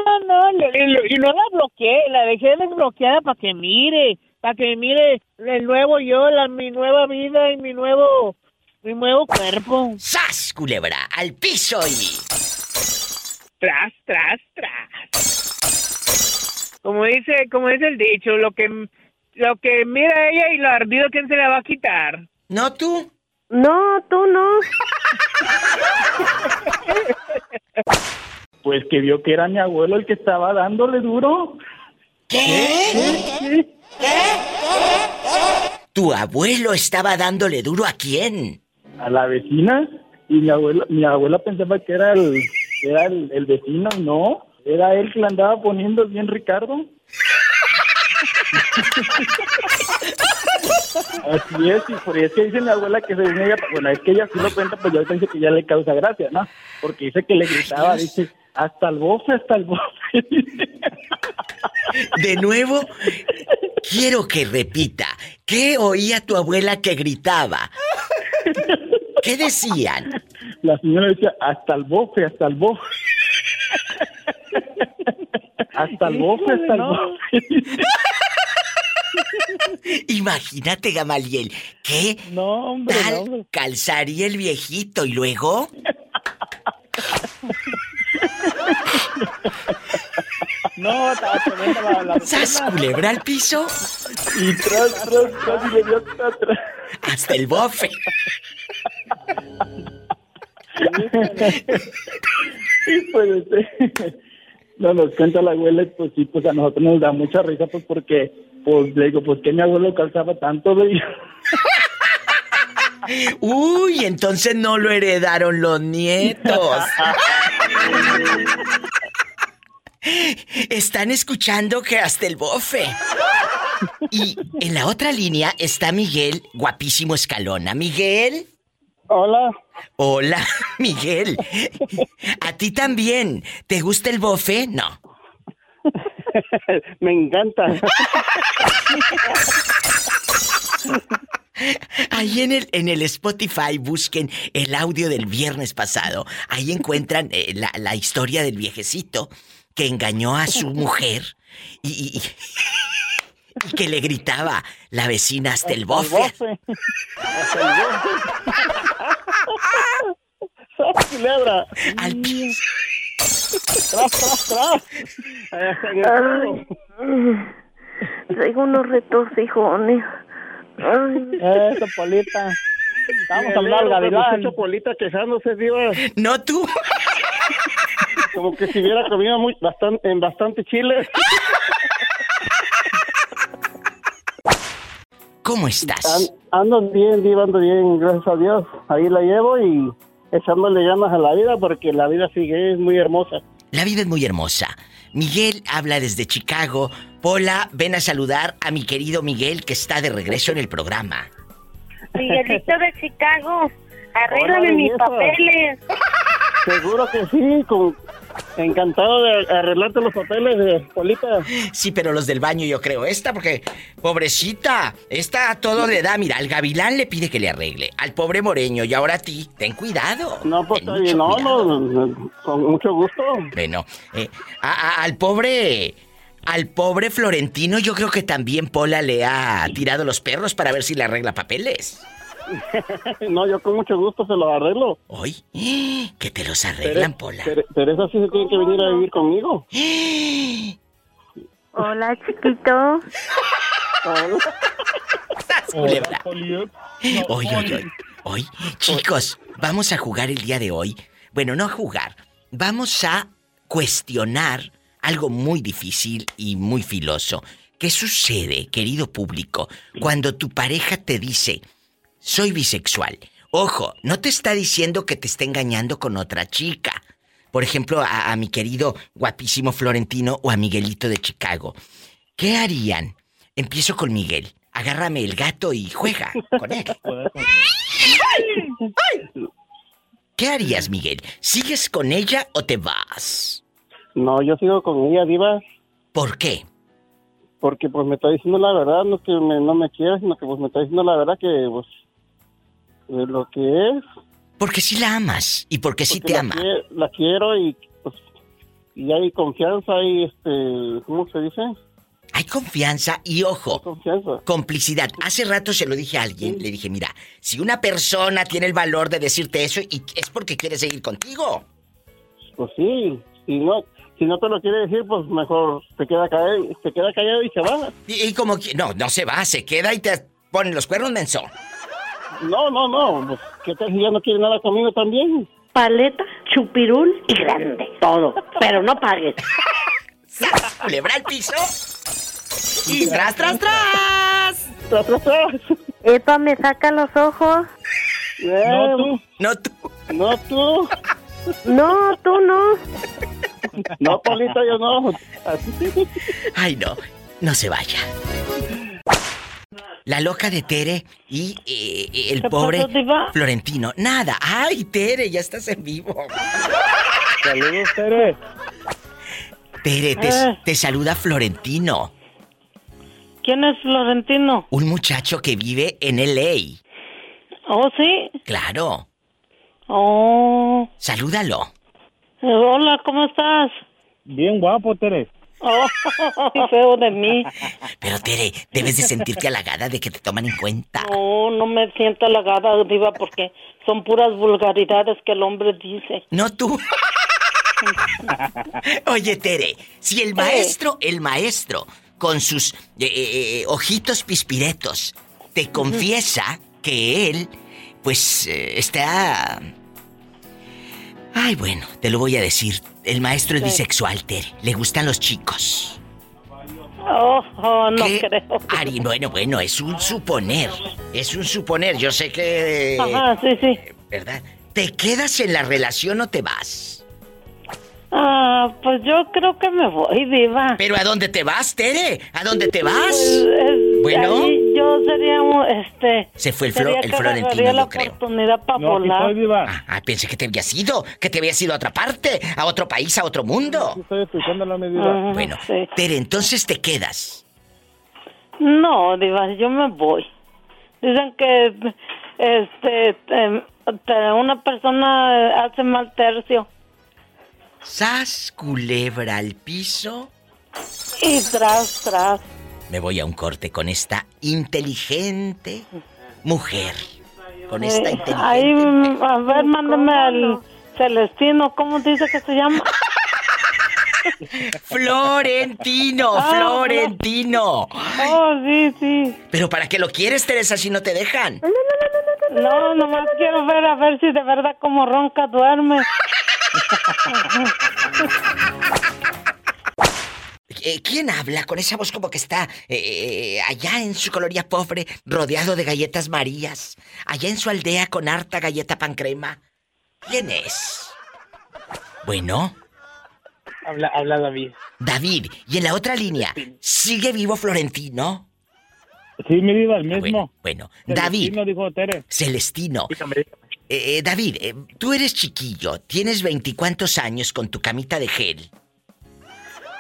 no, no, no. Y no la bloqueé, la dejé desbloqueada para que mire, para que mire el nuevo yo, la, mi nueva vida y mi nuevo mi nuevo cuerpo. ¡Sas, culebra! ¡Al piso y. Tras, tras, tras. Como dice, como dice el dicho, lo que lo que mira ella y lo ardido, ¿quién se le va a quitar? ¿No tú? No, tú no. [laughs] pues que vio que era mi abuelo el que estaba dándole duro. ¿Qué? ¿Qué? ¿Qué? ¿Tu abuelo estaba dándole duro a quién? a la vecina y mi abuela, mi abuela pensaba que era el, era el, vecino, no, era él que le andaba poniendo bien Ricardo. Así es, y por eso dice mi abuela que según ella, bueno, es que ella sí lo cuenta, pues yo pensé que ya le causa gracia, ¿no? Porque dice que le gritaba, dice, hasta el bofe, hasta el bofe. De nuevo, quiero que repita, ¿qué oía tu abuela que gritaba? ¿Qué decían? La señora decía, hasta el bofe, hasta el bofe. Hasta el bofe, hasta el bofe. [laughs] Imagínate, Gamaliel, ¿qué no, hombre, tal calzaría el viejito y luego? No, estaba tremenda la, la ¿Sas culebra al piso? Y tras, tras, tras, y le dio atrás. Hasta el bofe. y pues este, no nos cuenta la abuela y pues sí, pues a nosotros nos da mucha risa pues porque, pues le digo, pues que mi abuelo calzaba tanto de [laughs] Uy, entonces no lo heredaron los nietos. [laughs] Están escuchando que hasta el bofe. Y en la otra línea está Miguel, guapísimo escalona. Miguel. Hola. Hola, [laughs] Miguel. ¿A ti también? ¿Te gusta el bofe? No. [laughs] Me encanta. Ahí en el, en el Spotify busquen el audio del viernes pasado. Ahí encuentran eh, la, historia del viejecito que engañó a su mujer [laughs] y, que le gritaba la vecina hasta el bofe. Hasta el bofe. Al piso. Tras, tras, tras. Traigo unos retorcijones. Eso, Polita. Vamos a hablar, Gavilán. Polita quejándose, Diva. No tú. Como que si hubiera comido muy, bastante, en bastante chile. ¿Cómo estás? ando bien, Diva, ando bien, gracias a Dios. Ahí la llevo y echándole ganas a la vida porque la vida sigue, es muy hermosa. La vida es muy hermosa. Miguel habla desde Chicago. Pola, ven a saludar a mi querido Miguel que está de regreso en el programa. Miguelito de Chicago, arréglame mis papeles. Seguro que sí, con Encantado de arreglarte los papeles, de Polita. Sí, pero los del baño yo creo. Esta, porque, pobrecita, esta a todo le da. Mira, al gavilán le pide que le arregle. Al pobre moreño y ahora a ti, ten cuidado. No, pues no, no, con mucho gusto. Bueno, eh, al pobre... Al pobre Florentino yo creo que también Pola le ha tirado los perros para ver si le arregla papeles. [laughs] no, yo con mucho gusto se los arreglo. ¿Hoy? [gasps] Que te los arreglan, Pola. Pero eso sí se tiene que venir a vivir conmigo. [gasps] Hola, chiquito. Hola, Hoy, hoy, hoy. Hoy, chicos, vamos a jugar el día de hoy. Bueno, no a jugar. Vamos a cuestionar algo muy difícil y muy filoso. ¿Qué sucede, querido público, cuando tu pareja te dice, soy bisexual. Ojo, no te está diciendo que te esté engañando con otra chica. Por ejemplo, a, mi querido guapísimo Florentino o a Miguelito de Chicago. ¿Qué harían? Empiezo con Miguel. Agárrame el gato y juega con él. [laughs] [laughs] ¿Qué harías, Miguel? ¿Sigues con ella o te vas? No, yo sigo con ella, Diva. ¿Por qué? Porque pues me está diciendo la verdad, no que no me quiera, sino que pues me está diciendo la verdad que pues lo que es. Porque si la amas y porque, si te ama. la quiero y pues y hay confianza y este, ¿cómo se dice? Hay confianza y ojo, confianza. complicidad. Hace rato se lo dije a alguien, le dije, mira, si una persona tiene el valor de decirte eso y es porque quiere seguir contigo. Pues sí, si no, si no te lo quiere decir, pues mejor se queda callado, se queda callado y se va. Y, y como que no, no se va, se queda y te pone los cuernos menso. No, no, no. Pues, ¿Qué tal si ya no quiere nada conmigo también? Paleta, chupirul y grande. Todo. Pero no pagues. Culebra al piso. Y tras, tras, tras. Tras, tras, tras. Epa, me saca los ojos. no tú. No tú. No tú. No, tú no. No, Polita, yo no. Ay, no. No se vaya la loca de Tere y eh, el pobre Florentino. Nada. Ay, Tere, ya estás en vivo. Saludos, Tere. Tere, te, eh. te saluda Florentino. ¿Quién es Florentino? Un muchacho que vive en LA. ¿Oh, sí? Claro. Oh. Salúdalo. Hola, ¿cómo estás? Bien guapo, Tere. Oh, feo de mí. Pero Tere, debes de sentirte halagada de que te toman en cuenta. No, no me siento halagada, Diva, porque son puras vulgaridades que el hombre dice. No tú. Oye, Tere, si el maestro, el maestro, con sus eh, eh, eh, ojitos pispiretos, te confiesa que él, pues, está... Ay, bueno, te lo voy a decir. El maestro es bisexual, Tere. Le gustan los chicos. Oh, oh no creo. Ari, bueno, bueno, es un suponer. Es un suponer. Yo sé que. Ajá, sí, sí. ¿Verdad? ¿Te quedas en la relación o te vas? Ah, pues yo creo que me voy, Diva. ¿Pero a dónde te vas, Tere? ¿A dónde te vas? Pues, bueno. yo sería, este... Se fue el, flo el Florentino, la yo creo. oportunidad para volar. Ah, ah, pensé que te habías ido, que te habías ido a otra parte, a otro país, a otro mundo. Estoy escuchando la medida. bueno, Tere, entonces te quedas. No, Diva, yo me voy. Dicen que este em, una persona hace mal tercio. Sas culebra al piso. Y tras, tras. Me voy a un corte con esta inteligente mujer. Con esta eh, inteligente. Ahí, a ver, mándame al Celestino, ¿cómo dice que se llama? [laughs] Florentino, ah, Florentino. Oh, sí, sí. Pero ¿para qué lo quieres, Teresa, si no te dejan? No, nomás quiero ver a ver si de verdad como ronca duerme. [laughs] Eh, ¿Quién habla con esa voz como que está eh, allá en su colonia pobre, rodeado de galletas marías? Allá en su aldea con harta galleta pan crema. ¿Quién es? Bueno. Habla, habla David. David, y en la otra línea, ¿sigue vivo Florentino? Sí, mi vida, el mismo. Bueno, David. Celestino, dijo Tere. Celestino. Eh, eh, David, eh, tú eres chiquillo, tienes veinticuantos años con tu camita de gel.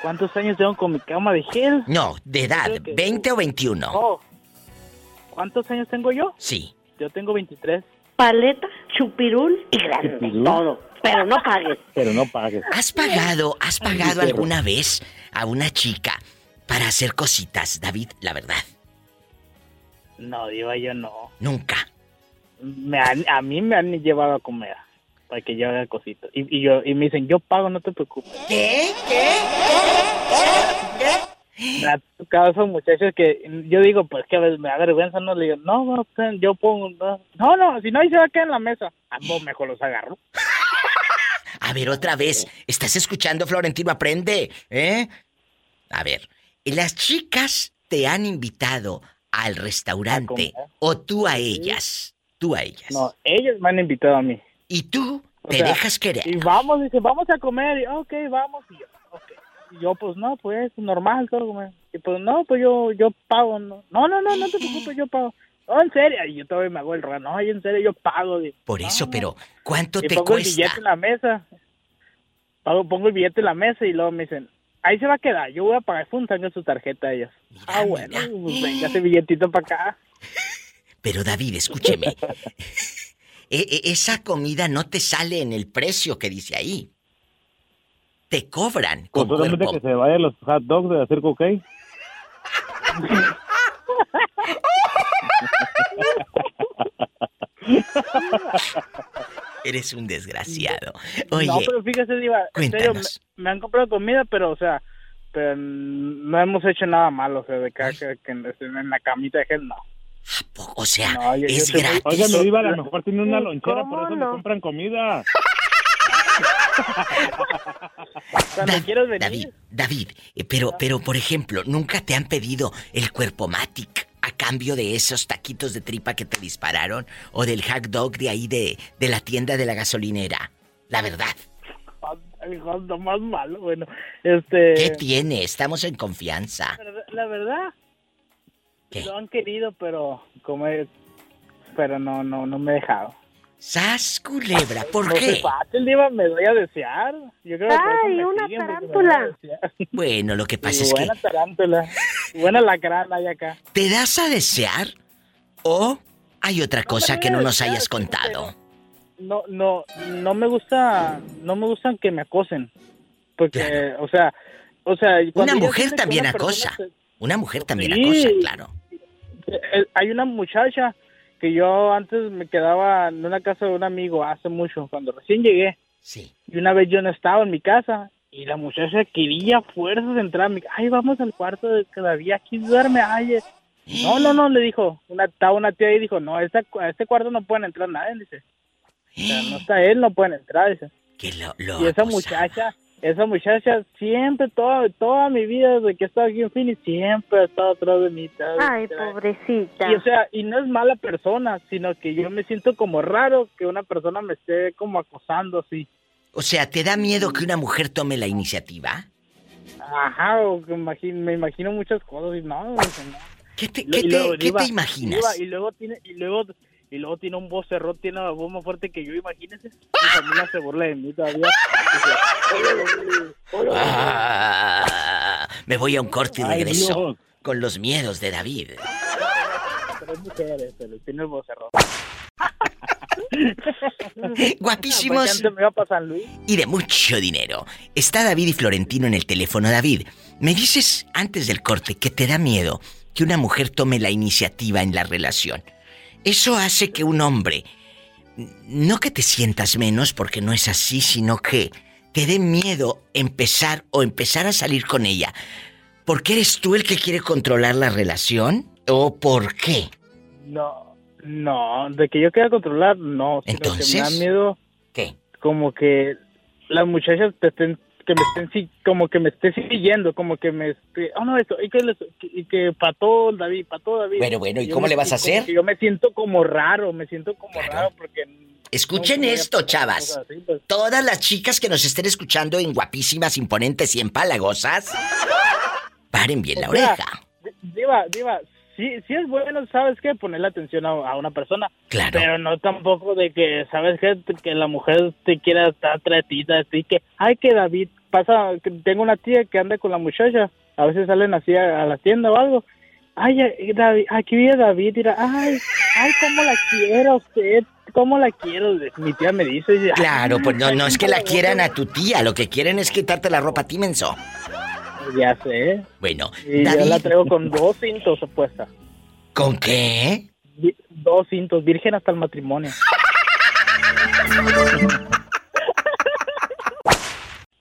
¿Cuántos años tengo con mi cama de gel? No, de edad, ¿20 o 21? ¿Cuántos años tengo yo? Sí. Yo tengo 23. Paleta, chupirul y grande. Todo. Pero no pagues. [laughs] Pero no pagues. ¿Has pagado, has pagado alguna vez a una chica para hacer cositas, David? La verdad. No, Diva, yo no. Nunca. Me a mí me han llevado a comer para que yo haga cositas. Y, yo, y me dicen, yo pago, no te preocupes. ¿Qué? ¿Qué? ¿Qué? Me ha tocado esos muchachos que yo digo, pues que a veces me da vergüenza, no le digo, no, no, pues, yo pongo, no, no, si no, ahí se va a quedar en la mesa. Ah, pues, mejor los agarro. [laughs] A ver, otra vez, ¿estás escuchando, Florentino? Aprende, ¿eh? A ver, las chicas te han invitado al restaurante o tú a ellas? Tú a ellas. No, ellos me han invitado a mí. ¿Y tú te dejas querer? Y vamos, dice, vamos a comer. Y, ok, vamos. Y yo, Y yo, pues no, pues normal todo comer. Y pues no, pues yo, yo pago. No, no, no, no, te preocupes, yo pago. No, en serio. Y yo todavía me hago el raro. No, en serio, yo pago. Por eso, pero ¿cuánto te pongo cuesta? el billete en la mesa. Pago, pongo el billete en la mesa y luego me dicen, ahí se va a quedar. Yo voy a pagar, fue un su tarjeta a ellos. ah, bueno, pues venga ese billetito para acá. [laughs] Pero David, escúcheme. [laughs] E, e, esa comida no te sale en el precio que dice ahí. Te cobran con pues solamente que se vayan los hot dogs de hacer cocaine. [laughs] Eres un desgraciado. Oye. No, pero fíjese, Diva, en serio, me, han comprado comida, pero, o sea, pero no hemos hecho nada malo, o sea, de que, que, en la camita de gel, no. O sea, es gratis. Oiga, me iba a lo mejor tiene una lonchera, por eso me compran comida. [laughs] David, David, eh, pero, pero por ejemplo, ¿nunca te han pedido el cuerpo Matic a cambio de esos taquitos de tripa que te dispararon? ¿O del hack dog de ahí de, de la tienda de la gasolinera? La verdad. más malo, bueno, este... ¿Qué tiene? Estamos en confianza. La verdad, lo han querido, pero como pero no, no, no me he dejado. ¡Sas, culebra! ¿Por no qué? fácil, Diva, me voy a desear. Yo creo ¡Ay, una tarántula! Bueno, lo que pasa es que... Buena tarántula. Buena lacrana hay acá. ¿Te das a desear? ¿O hay otra cosa que no nos hayas contado? No, no, no me gusta, no me gustan que me acosen. Porque, o sea, o sea... Una mujer también acosa. Una mujer también acosa, claro. Eh, hay una muchacha que yo antes me quedaba en una casa de un amigo hace mucho, cuando recién llegué. Sí. Y una vez yo no estaba en mi casa y la muchacha quería fuerzas entrar a mi Ay, vamos al cuarto de todavía aquí duerme. Ay, eh". no, no, no, le dijo. Una, estaba una tía y dijo, no, a este, este cuarto no pueden entrar nadie, dice. O sea, no está él, no pueden entrar, dice. [gasps] Que lo, y esa muchacha esa muchacha siempre, toda, toda mi vida desde que he estado aquí en Phoenix, siempre ha estado atrás de mí. Ay, pobrecita. Y, o sea, y no es mala persona, sino que yo me siento como raro que una persona me esté como acosando así. O sea, ¿te da miedo que una mujer tome la iniciativa? Ajá, o que me imagino muchas cosas y no, ¿Qué te, qué te, ¿qué te imaginas? y luego tiene, y luego y luego tiene un vocerrón, tiene una voz más fuerte que yo, imagínese. Mi [laughs] familia se burla de mí todavía. Ah, me voy a un corte y regreso con los miedos de David. tres mujeres, pero tiene el vocerrón. [laughs] Guapísimos. Y de mucho dinero. Está David y Florentino en el teléfono. David, me dices antes del corte que te da miedo que una mujer tome la iniciativa en la relación. Eso hace que un hombre, no que te sientas menos porque no es así, sino que te dé miedo empezar o empezar a salir con ella. ¿Porque eres tú el que quiere controlar la relación? ¿O por qué? No, no, de que yo quiera controlar, no. Entonces, que me da miedo. ¿Qué? Como que las muchachas te estén, que me estén, como que me esté siguiendo, como que me esté, oh no, esto, y que, y que pató David, pató David. Bueno, bueno, ¿y Yo cómo me le vas a hacer? Yo me siento como raro, me siento como raro porque... Escuchen no esto, chavas. así, pues. Todas las chicas que nos estén escuchando en guapísimas, imponentes y empalagosas, [laughs] paren bien la sea, oreja. Diva, Diva, sí, sí es bueno, ¿sabes qué? Ponerle atención a, a una persona. Claro. Pero no tampoco de que, ¿sabes qué? Que la mujer te quiera estar tratita, así que, ay, que David, pasa, tengo una tía que anda con la muchacha, a veces salen así a, a la tienda o algo. Ay, eh, David, aquí viene David, mira, ay, ay, cómo la quiero a usted, cómo la quiero, mi tía me dice. Claro, pues no, no es que la quieran a tu tía, lo que quieren es quitarte la ropa a ti, menso. Ya sé. Bueno, Y yo la traigo con dos cintos opuesta. ¿con qué? Vi- Dos cintos, virgen hasta el matrimonio. [laughs]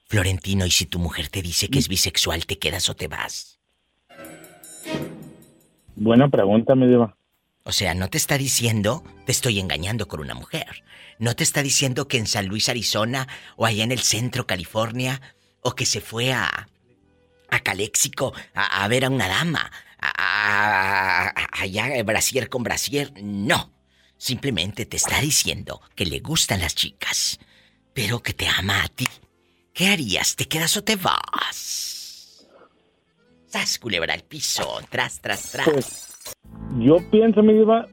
Florentino, ¿y si tu mujer te dice que es bisexual, te quedas o te vas? Buena pregunta, mi diva. O sea, no te está diciendo, te estoy engañando con una mujer. No te está diciendo que en San Luis, Arizona, o allá en el centro, California, o que se fue a, a Caléxico a, a ver a una dama, a, a- a- allá eh, brasier con brasier. No. Simplemente te está diciendo que le gustan las chicas, pero que te ama a ti. ¿Qué harías? ¿Te quedas o te vas? Sas, culebra al piso, tras, tras, tras. Pues, yo pienso, mi diva,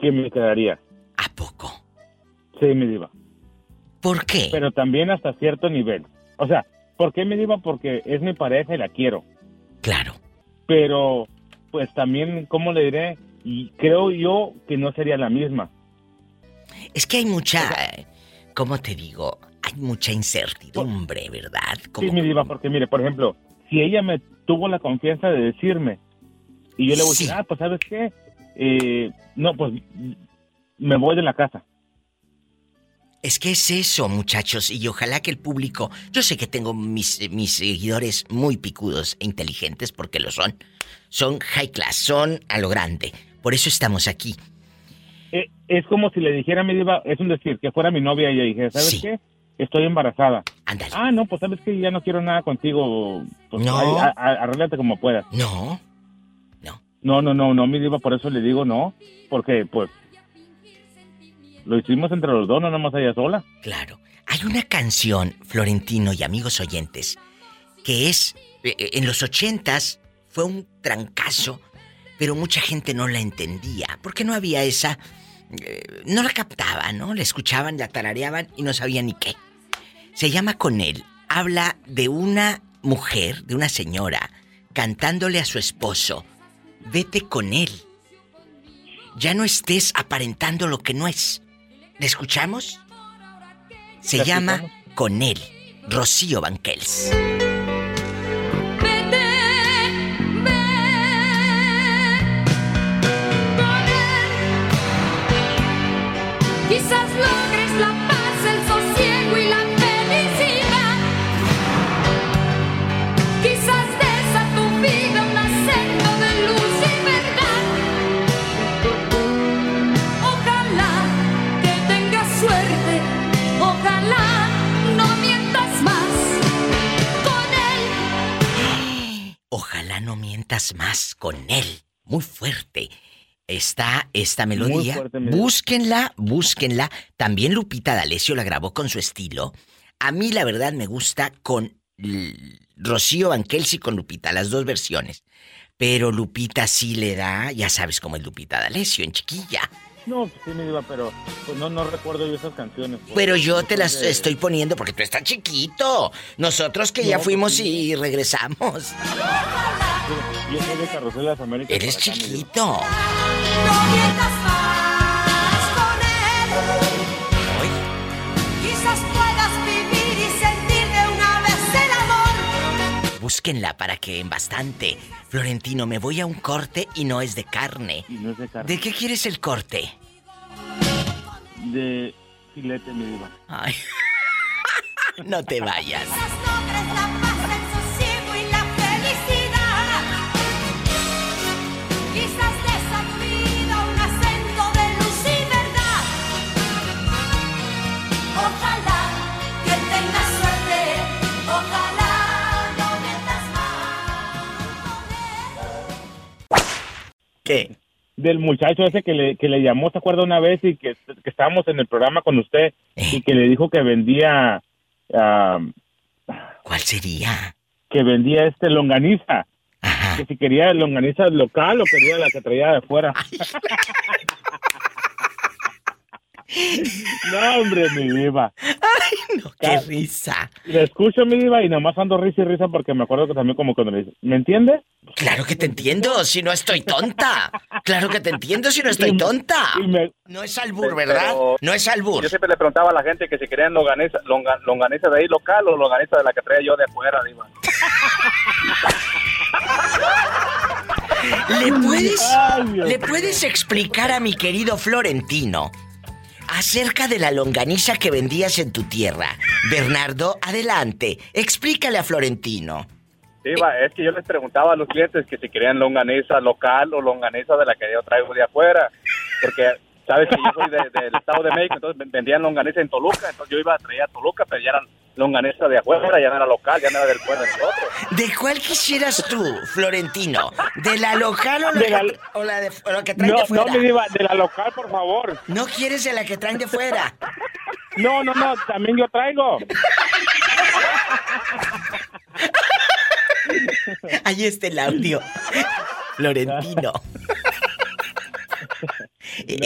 que me quedaría. ¿A poco? Sí, mi diva. ¿Por qué? Pero también hasta cierto nivel. O sea, ¿por qué mi diva? Porque es mi pareja y la quiero. Claro. Pero, pues también, ¿cómo le diré? Y creo yo que no sería la misma. Es que hay mucha, eh, ¿cómo te digo? Hay mucha incertidumbre, ¿verdad? Como- Sí, mi diva, porque mire, por ejemplo, si ella me tuvo la confianza de decirme y yo le voy a decir, ah, pues ¿sabes qué? Eh, no, pues me voy de la casa. Es que es eso, muchachos, y ojalá que el público, yo sé que tengo mis, mis seguidores muy picudos e inteligentes, porque lo son, son high class, son a lo grande, por eso estamos aquí. Eh, es como si le dijera a mi diva, es un decir, que fuera mi novia y ella dije, ¿sabes qué? Estoy embarazada. Ah, no, pues sabes que ya no quiero nada contigo. Pues No. ahí, a- a- arréglate como puedas. No. No, no, no, no, mi diva, por eso le digo no. Porque, pues, lo hicimos entre los dos, no nomás ella sola. Claro. Hay una canción, Florentino y amigos oyentes, que es, eh, eh, en los ochentas, fue un trancazo, pero mucha gente no la entendía, porque no había esa... eh, no la captaban, ¿no? La escuchaban, la tarareaban y no sabían ni qué. Se llama Con él. Habla de una mujer, de una señora, cantándole a su esposo, vete con él. Ya no estés aparentando lo que no es. ¿Le escuchamos? Se La llama escuchamos. Con él, Rocío Banquels. Ojalá no mientas más con él. Muy fuerte. Está esta melodía. fuerte, búsquenla, búsquenla. También Lupita D'Alessio la grabó con su estilo. A mí la verdad me gusta con Rocío Banquels y con Lupita, las dos versiones. Pero Lupita sí le da, ya sabes cómo es Lupita D'Alessio, en chiquilla. No, pues sí me iba, pero pues no, no recuerdo yo esas canciones. pues. Pero yo te las de- estoy poniendo porque tú estás chiquito. Nosotros que ya No, fuimos pues y regresamos. Yo soy de Carrusel de las Américas. Eres acá, Búsquenla para que en bastante. Florentino, me voy a un corte y no es de carne. Y no es de carne. ¿De qué quieres el corte? De filete, mi diva. Ay. [laughs] no te vayas. ¿Qué? Del muchacho ese que le, que le llamó, ¿se acuerda una vez? Y que, que estábamos en el programa con usted y que le dijo que vendía... ¿Cuál sería? Que vendía este longaniza. Que si quería longaniza local o quería la que traía de fuera. [laughs] [laughs] no, hombre, mi diva. Ay, no, qué risa. Le escucho, mi diva, y nomás ando risa y risa porque me acuerdo que también como cuando le dice, ¿me entiende? Claro que te entiendo, si no estoy tonta. Claro que te entiendo si no estoy tonta. No es albur, ¿verdad? Pero No es albur. Yo siempre le preguntaba a la gente que si querían longaniza, longa- longaniza de ahí local o longaniza de la que traía yo de afuera, diva. ¿Le puedes, Ay, ¿Le puedes explicar a mi querido Florentino acerca de la longaniza que vendías en tu tierra? Bernardo, adelante, explícale a Florentino. Diva, es que yo les preguntaba a los clientes que si querían longaniza local o longaniza de la que yo traigo de afuera. Porque, sabes que yo soy de- del Estado de México, entonces vendían longaniza en Toluca. Entonces yo iba a traer a Toluca, pero ya era longaniza de afuera, ya no era local, ya no era del pueblo de nosotros. ¿De cuál quisieras tú, Florentino? ¿De la local o la, De la- que, o la de, o la que traen No, de no, fuera? mi diva, de la local, por favor. ¿No quieres de la que traen de fuera? No, no, no, también yo traigo. Ahí está el audio. Florentino.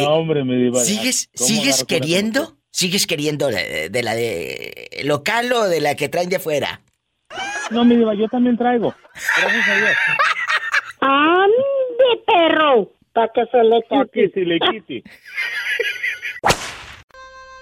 No, hombre, mi diva. ¿Sigues, ¿cómo ¿sigues queriendo? ¿Sigues queriendo de, de la de local o de la que traen de fuera? No, mi diva, yo también traigo. Gracias a Dios. ¡Ande, perro! Para que se le quite. si le quite.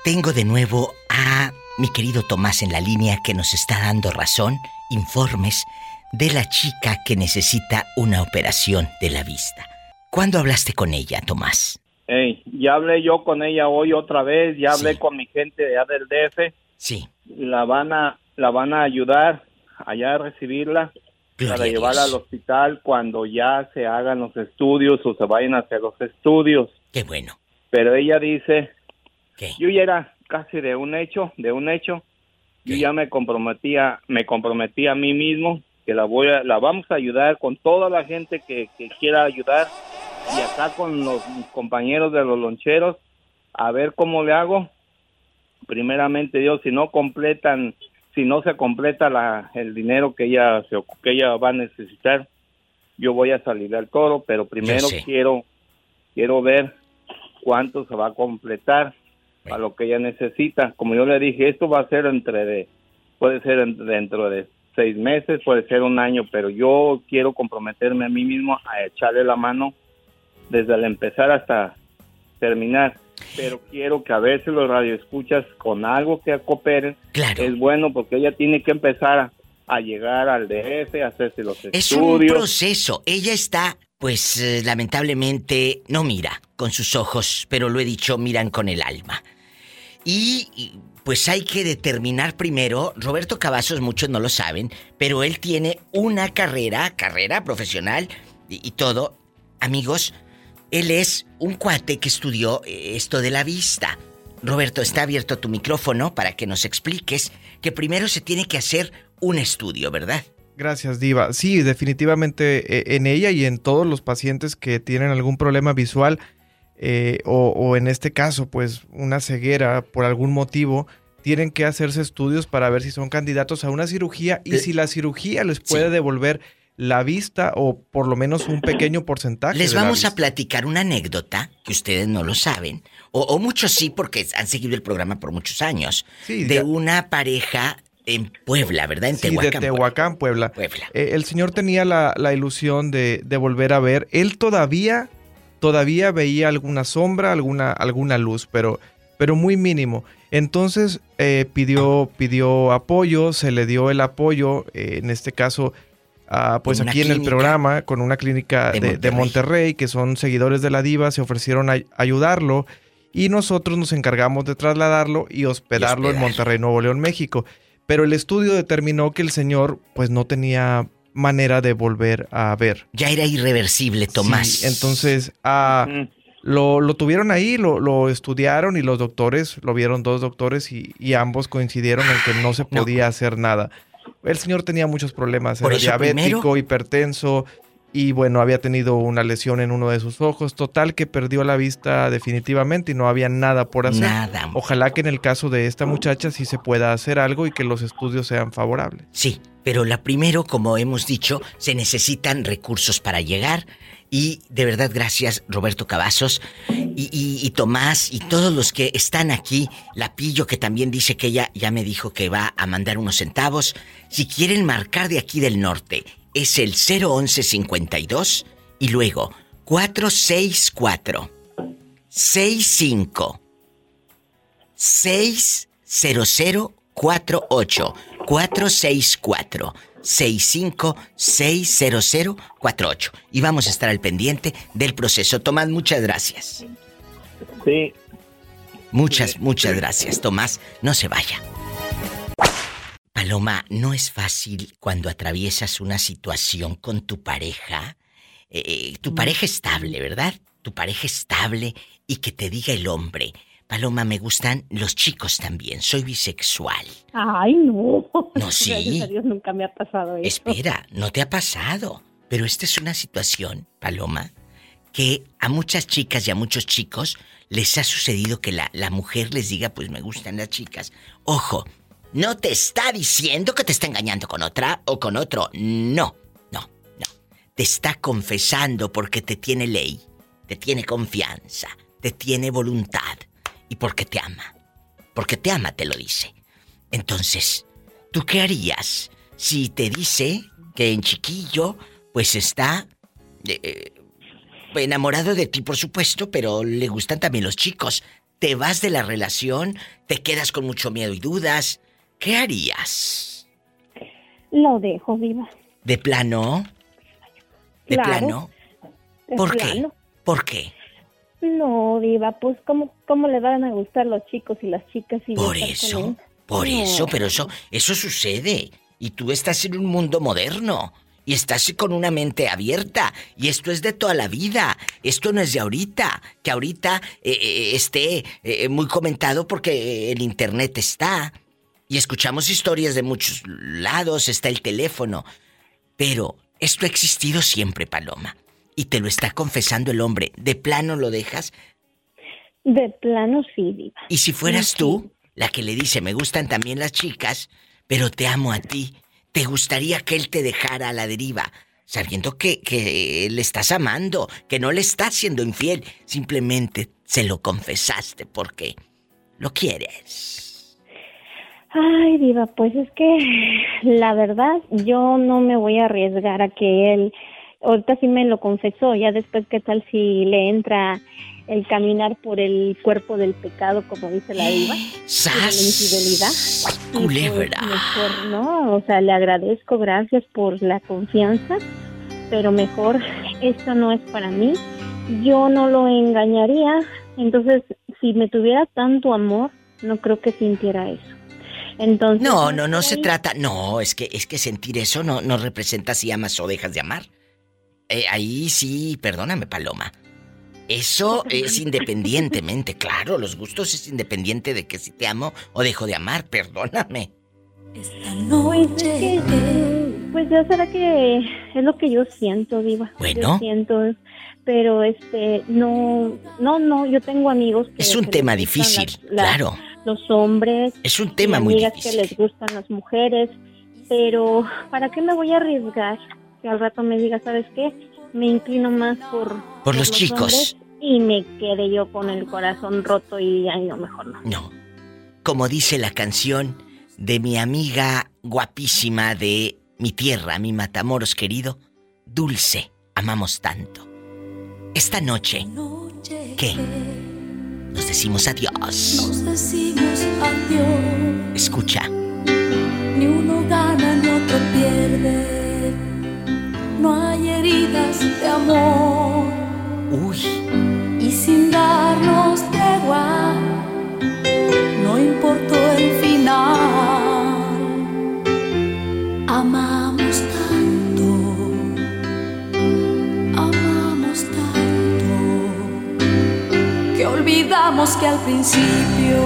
Tengo de nuevo a mi querido Tomás en la línea que nos está dando razón, informes de la chica que necesita una operación de la vista. ¿Cuándo hablaste con ella, Tomás? Ey, ya hablé yo con ella hoy otra vez, ya hablé con mi gente de allá del DF. Sí. La van a, la van a ayudar allá a recibirla Gloria para llevarla al hospital cuando ya se hagan los estudios o se vayan a hacer los estudios. Qué bueno. Pero ella dice, yo ya era casi de un hecho, de un hecho, yo ya me comprometía, me comprometí a mí mismo que la voy a, la vamos a ayudar con toda la gente que, que quiera ayudar y acá con los compañeros de los loncheros a ver cómo le hago. Primeramente Dios, si no completan, si no se completa la, el dinero que ella se, que ella va a necesitar, yo voy a salir al toro, pero primero quiero quiero ver cuánto se va a completar a lo que ella necesita. Como yo le dije, esto va a ser entre de, puede ser en- dentro de seis meses, puede ser un año, pero yo quiero comprometerme a mí mismo a echarle la mano desde el empezar hasta terminar. Pero quiero que a veces los radioescuchas con algo que cooperen es bueno porque ella tiene que empezar a, a llegar al DF, a hacerse los Es un estudios. proceso. Ella está, pues eh, lamentablemente, no mira con sus ojos, pero lo he dicho, miran con el alma. Y, y, pues hay que determinar primero, Roberto Cavazos muchos no lo saben, pero él tiene una carrera, carrera profesional y, y todo. Amigos, él es un cuate que estudió eh, esto de la vista. Roberto, está abierto tu micrófono para que nos expliques que primero se tiene que hacer un estudio, ¿verdad? Gracias, Diva. Sí, definitivamente eh, en ella y en todos los pacientes que tienen algún problema visual eh, o, o en este caso, pues una ceguera por algún motivo, tienen que hacerse estudios para ver si son candidatos a una cirugía y De- si la cirugía les puede devolver la vista o por lo menos un pequeño porcentaje. Les vamos a platicar una anécdota que ustedes no lo saben, o, muchos sí porque han seguido el programa por muchos años, de una pareja en Puebla, ¿verdad? En sí, de Tehuacán, Puebla. Eh, el señor tenía la, ilusión de, volver a ver. Él todavía, todavía veía alguna sombra, alguna, alguna luz, pero, pero muy mínimo. Entonces eh, pidió, pidió apoyo, se le dio el apoyo, eh, en este caso pues aquí en el programa con una clínica de, Monterrey. que son seguidores de la diva, se ofrecieron a ayudarlo y nosotros nos encargamos de trasladarlo y hospedarlo en Monterrey, Nuevo León, México. Pero el estudio determinó que el señor pues no tenía manera de volver a ver. Ya era irreversible, Tomás. entonces ah, lo, tuvieron ahí, lo, estudiaron y los doctores, lo vieron dos doctores y, ambos coincidieron en que no se podía hacer nada el señor tenía muchos problemas, era diabético, hipertenso y bueno, había tenido una lesión en uno de sus ojos, total que perdió la vista definitivamente y no había nada por hacer. Nada. Ojalá que en el caso de esta muchacha sí se pueda hacer algo y que los estudios sean favorables. Sí, pero la primero, como hemos dicho, se necesitan recursos para llegar y de verdad, gracias Roberto Cavazos y, Tomás y todos los que están aquí. La Pillo que también dice que ella ya me dijo que va a mandar unos centavos. Si quieren marcar de aquí del norte, es el 01152 y luego 464 65 60048 464 656048 y vamos a estar al pendiente del proceso. Tomás, muchas gracias. Sí. Muchas, muchas gracias, Tomás. No se vaya. Paloma, no es fácil cuando atraviesas una situación con tu pareja. Eh, eh, tu pareja estable, ¿verdad? Tu pareja estable y que te diga el hombre, Paloma, me gustan los chicos también. Soy bisexual. Ay, no. No, [laughs] sí. Gracias a Dios nunca me ha pasado eso. Espera, no te ha pasado. Pero esta es una situación, Paloma, que a muchas chicas y a muchos chicos les ha sucedido que la, la mujer les diga, pues me gustan las chicas. Ojo, no te está diciendo que te está engañando con otra o con otro. No, no, no. Te está confesando porque te tiene ley, te tiene confianza, te tiene voluntad y porque te ama. Porque te ama, te lo dice. Entonces, ¿tú qué harías si te dice que en chiquillo, pues está eh, enamorado de ti, por supuesto, pero le gustan también los chicos? ¿Te vas de la relación? ¿Te quedas con mucho miedo y dudas? ¿Qué harías? Lo dejo, viva. ¿De plano? ¿De plano? ¿Por qué? ¿Por qué? No, Diva, pues ¿cómo, cómo le van a gustar los chicos y las chicas y Por eso, por eso, pero eso, eso sucede. Y tú estás en un mundo moderno. Y estás con una mente abierta. Y esto es de toda la vida. Esto no es de ahorita. Que ahorita eh, eh, esté eh, muy comentado porque el internet está. Y escuchamos historias de muchos lados. Está el teléfono. Pero esto ha existido siempre, Paloma y te lo está confesando el hombre, ¿de plano lo dejas? De plano sí, Diva. ¿Y si fueras tú, la que le dice, me gustan también las chicas, pero te amo a ti, ¿te gustaría que él te dejara a la deriva? Sabiendo que, que le estás amando, que no le estás siendo infiel, simplemente se lo confesaste porque lo quieres. Ay, Diva, pues es que la verdad yo no me voy a arriesgar a que él ahorita sí me lo confesó, ya después qué tal si le entra el caminar por el cuerpo del pecado, como dice la diva, la infidelidad. Pues, mejor no, o sea, le agradezco, gracias por la confianza, pero mejor esto no es para mí. Yo no lo engañaría, entonces si me tuviera tanto amor, no creo que sintiera eso. Entonces, no, no, no se trata. No, es que es que sentir eso no, no representa si amas o dejas de amar. Eh, ahí sí, perdóname, Paloma. Eso es independientemente, claro, los gustos es independiente de que si te amo o dejo de amar, perdóname. Pues, pues ya será que es lo que yo siento, Viva. Bueno. siento, pero este, no, no, no, yo tengo amigos que... Es un tema difícil, claro. Los hombres. Es un tema muy difícil. que les gustan las mujeres, pero ¿para qué me voy a arriesgar? Que al rato me diga, ¿sabes qué? Me inclino más por... Por, los, chicos. Y me quede yo con el corazón roto y ay no, mejor no. No. Como dice la canción de mi amiga guapísima de mi tierra, mi Matamoros querido, Dulce, amamos tanto. Esta noche, ¿qué? Nos decimos adiós. Nos decimos adiós. Escucha. Heridas de amor. Uy. Y sin darnos tregua, no importó el final. Amamos tanto. Amamos tanto. Que olvidamos que al principio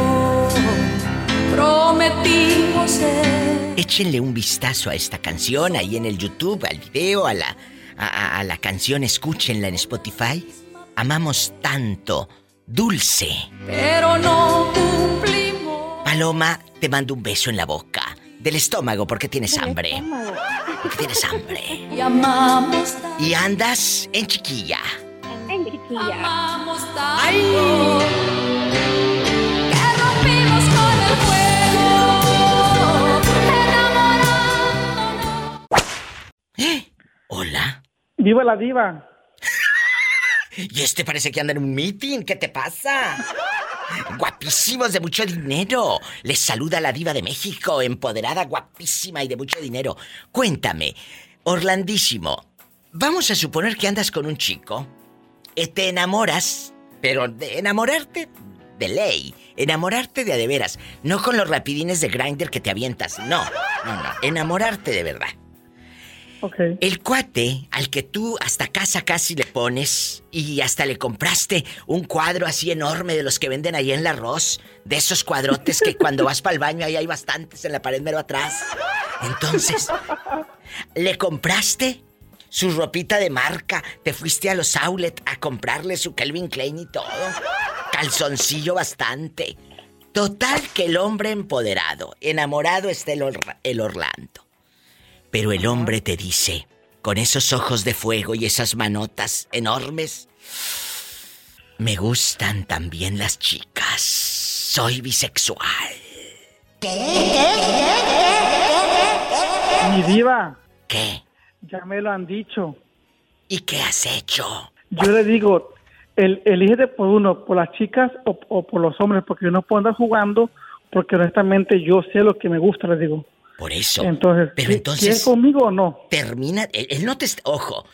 prometimos ser. Échenle un vistazo a esta canción ahí en el YouTube, al video, a la, a, a la canción, escúchenla en Spotify. Amamos tanto, dulce. Pero no cumplimos. Paloma, te mando un beso en la boca. Del estómago porque tienes hambre. Porque tienes hambre. Y amamos tanto. Y andas en chiquilla. En chiquilla. Amamos tanto. Que rompimos con el fuego. Hola. Viva la diva. [laughs] Y este parece que anda en un meeting. ¿Qué te pasa? Guapísimos de mucho dinero. Les saluda la diva de México, empoderada, guapísima y de mucho dinero. Cuéntame, Orlandísimo, vamos a suponer que andas con un chico, eh, te enamoras, pero de enamorarte de ley, enamorarte de a de veras, no con los rapidines de grinder que te avientas, no, no, no, enamorarte de verdad. El cuate al que tú hasta casa casi le pones y hasta le compraste un cuadro así enorme de los que venden ahí en la arroz, de esos cuadrotes que cuando vas para el baño ahí hay bastantes en la pared mero atrás. Entonces, le compraste su ropita de marca, te fuiste a los outlet a comprarle su Calvin Klein y todo. Calzoncillo bastante. Total que el hombre empoderado, enamorado está el Orlando. Pero el hombre te dice, con esos ojos de fuego y esas manotas enormes, me gustan también las chicas. Soy bisexual. Mi diva. ¿Qué? Ya me lo han dicho. ¿Y qué has hecho? Yo le digo, el, elígete por uno, por las chicas o, o por los hombres, porque yo no puedo andar jugando, porque honestamente yo sé lo que me gusta, le digo. Por eso. Entonces, Pero ¿qui- entonces- ¿quieres conmigo o no? Termina. Él, él no te. Ojo.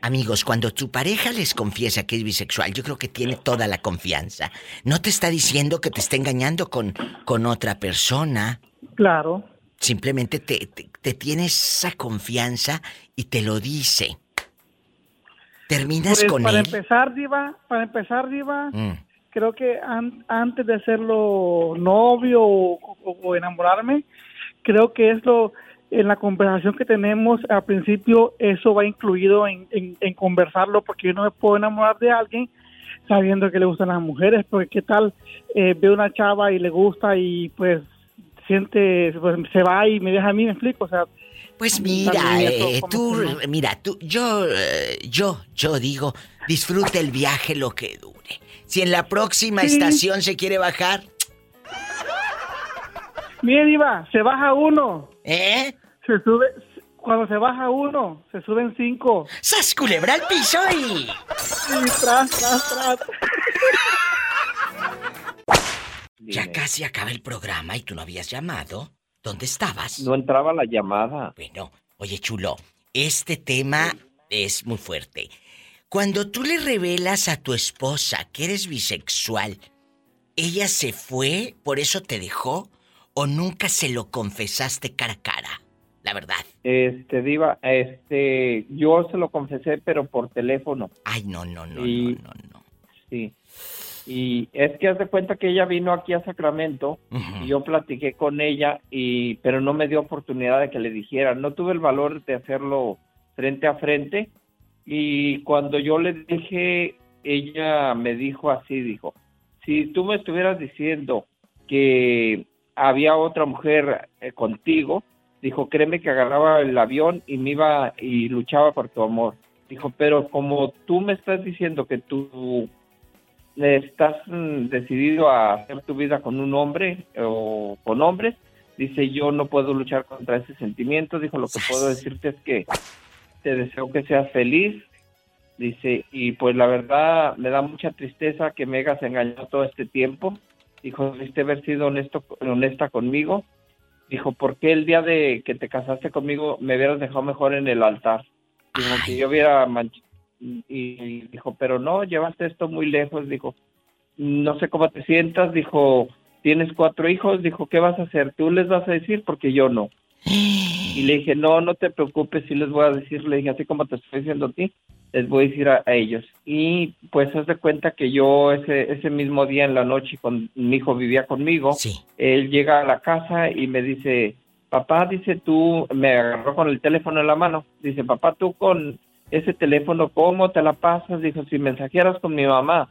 Amigos, cuando tu pareja les confiesa que es bisexual, yo creo que tiene toda la confianza. No te está diciendo que te está engañando con, con otra persona. Claro. Simplemente te, te, te tiene esa confianza y te lo dice. Terminas Pues, con para él. empezar, diva, para empezar, diva, Mm. creo que an- antes de hacerlo novio o, o- o enamorarme, creo que es lo en la conversación que tenemos al principio eso va incluido en, en- en conversarlo porque yo no me puedo enamorar de alguien sabiendo que le gustan las mujeres porque qué tal eh, ve una chava y le gusta y pues siente pues, se va y me deja a mí me explico o sea Pues mira, eh, tú, mira, tú, yo, eh, yo, yo digo, disfrute el viaje lo que dure. Si en la próxima Sí. estación se quiere bajar, Mire, Diva, se baja uno. ¿Eh? Se sube. Cuando se baja uno, se suben cinco. ¡Sas culebra al piso y! Y tras, tras, tras. Ya casi acaba el programa y tú no habías llamado. ¿Dónde estabas? No entraba la llamada. Bueno, oye chulo, este tema es muy fuerte. Cuando tú le revelas a tu esposa que eres bisexual, ¿ella se fue, por eso te dejó? ¿O nunca se lo confesaste cara a cara? La verdad. Este, Diva, este, yo se lo confesé, pero por teléfono. Ay, no, no, no, Y- no, no, no. Sí. Y es que haz de cuenta que ella vino aquí a Sacramento y yo platiqué con ella, y pero no me dio oportunidad de que le dijera. No tuve el valor de hacerlo frente a frente. Y cuando yo le dije, ella me dijo así, dijo, si tú me estuvieras diciendo que había otra mujer eh, contigo, Dijo, créeme que agarraba el avión y me iba y luchaba por tu amor. Dijo, pero como tú me estás diciendo que tú estás mm, decidido a hacer tu vida con un hombre o con hombres, dice, yo no puedo luchar contra ese sentimiento. Dijo, lo que puedo decirte es que te deseo que seas feliz. Dice, y pues la verdad me da mucha tristeza que me hayas engañado todo este tiempo. Dijo, debiste haber sido honesto, honesta conmigo. Dijo, ¿por qué el día de que te casaste conmigo me hubieras dejado mejor en el altar? Dijo, que yo hubiera y dijo, pero no, llevaste esto muy lejos, dijo, no sé cómo te sientas, dijo, tienes cuatro hijos, dijo, ¿qué vas a hacer? ¿Tú les vas a decir? Porque yo no. [gasps] Y le dije, no, no te preocupes, sí les voy a decir, le dije, así como te estoy diciendo a ti, les voy a decir a, ellos. Y pues haz de cuenta que yo ese, ese mismo día en la noche, con mi hijo vivía conmigo, él llega a la casa y me dice, papá, dice tú, me agarró con el teléfono en la mano, dice, papá, tú con ese teléfono, ¿cómo te la pasas? Dijo, si mensajearas con mi mamá,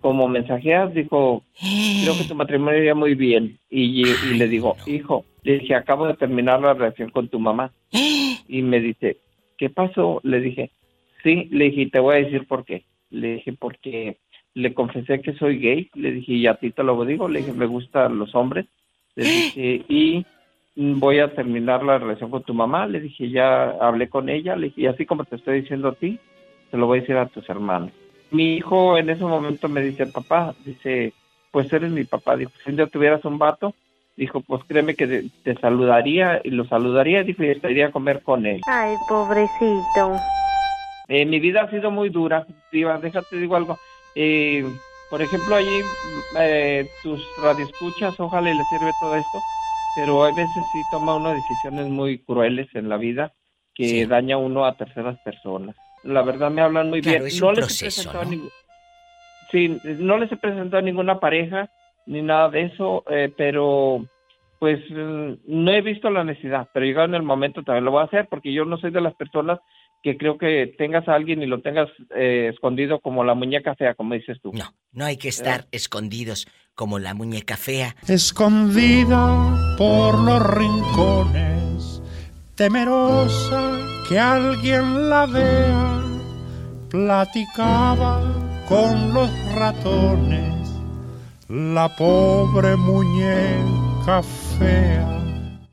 como mensajeas, dijo, creo que tu matrimonio iría muy bien. Y, le digo, hijo, le dije, acabo de terminar la relación con tu mamá. [gasps] Y me dice, ¿qué pasó? Le dije, sí, le dije, te voy a decir por qué. Le dije, porque le confesé que soy gay. Le dije, y a ti te lo digo. Le dije, me gustan los hombres. Le dije, y voy a terminar la relación con tu mamá. Le dije, ya hablé con ella. Le dije, y así como te estoy diciendo a ti, te lo voy a decir a tus hermanos. Mi hijo en ese momento me dice, papá, dice, pues eres mi papá. Dijo, si un día tuvieras un vato, dijo, pues créeme que te, saludaría y lo saludaría, dijo, y estaría a comer con él. Ay, pobrecito. Eh, mi vida ha sido muy dura, Diva, déjate digo algo. Eh, por ejemplo, allí eh, tus radioescuchas, ojalá les sirve todo esto pero hay veces sí toma uno decisiones muy crueles en la vida que daña uno a terceras personas. La verdad me hablan muy bien. no les he presentado sí, no les he presentado ninguna pareja ni nada de eso, eh, pero pues mm, no he visto la necesidad, pero llegado en el momento también lo voy a hacer porque yo no soy de las personas que creo que tengas a alguien y lo tengas eh, escondido como la muñeca fea, como dices tú. No, no hay que estar escondidos como la muñeca fea. Escondida por los rincones, temerosa que alguien la vea, platicaba con los ratones, la pobre muñeca fea.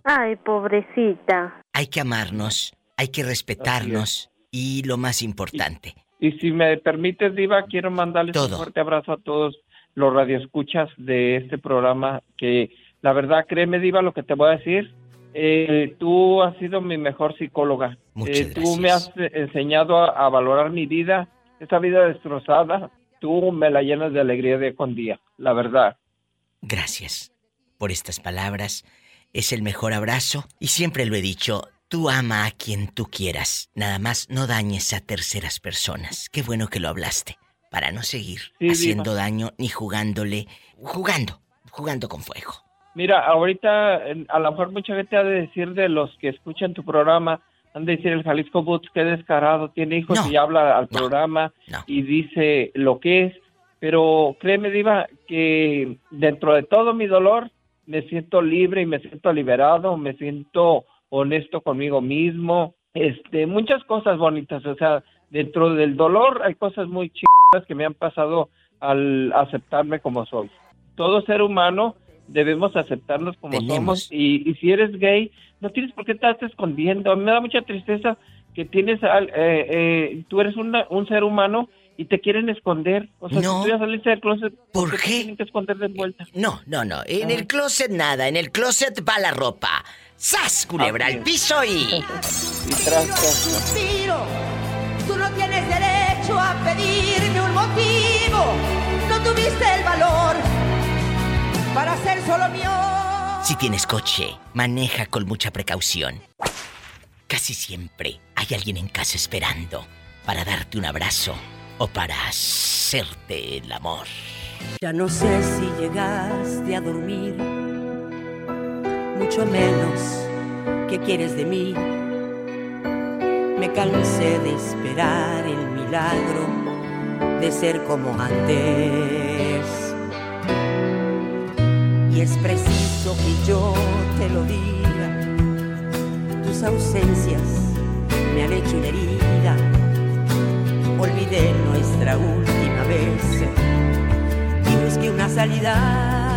Ay, pobrecita. Hay que amarnos hay que respetarnos y lo más importante. Y si me permites, Diva, quiero mandarles un fuerte abrazo a todos los radioescuchas de este programa, que la verdad, créeme, Diva, lo que te voy a decir, eh, tú has sido mi mejor psicóloga. Muchas eh, tú me has enseñado a, valorar mi vida, esta vida destrozada, tú me la llenas de alegría día con día, la verdad. Gracias por estas palabras. Es el mejor abrazo y siempre lo he dicho, Tú ama a quien tú quieras. Nada más no dañes a terceras personas. Qué bueno que lo hablaste. Para no seguir haciendo daño ni jugándole. Jugando. Jugando con fuego. Mira, ahorita a lo mejor mucha gente ha de decir de los que escuchan tu programa, han de decir el Jalisco Boots, qué descarado, tiene hijos y habla al programa y dice lo que es. Pero créeme, Diva, que dentro de todo mi dolor me siento libre y me siento liberado, me siento honesto conmigo mismo, este, muchas cosas bonitas, o sea, dentro del dolor hay cosas muy chidas que me han pasado al aceptarme como soy. Todo ser humano debemos aceptarnos como somos y, si eres gay, no tienes por qué estarte escondiendo. A mí me da mucha tristeza que tienes, eh, eh, tú eres un ser humano y te quieren esconder. O sea, no. si tú ya saliste del closet, ¿por qué? Tienen que esconder de vuelta. No, no, no. En el closet nada. En el closet va la ropa. ¡Sas, culebra al piso y... y suspiro. Tú no tienes derecho a pedirme un motivo. No tuviste el valor para ser solo mío. Si tienes coche, maneja con mucha precaución. Casi siempre hay alguien en casa esperando para darte un abrazo o para hacerte el amor. Ya no sé si llegaste a dormir mucho menos qué quieres de mí. Me cansé de esperar el milagro de ser como antes. Y es preciso que yo te lo diga, tus ausencias me han hecho herida. Olvidé nuestra última vez y busqué una salida.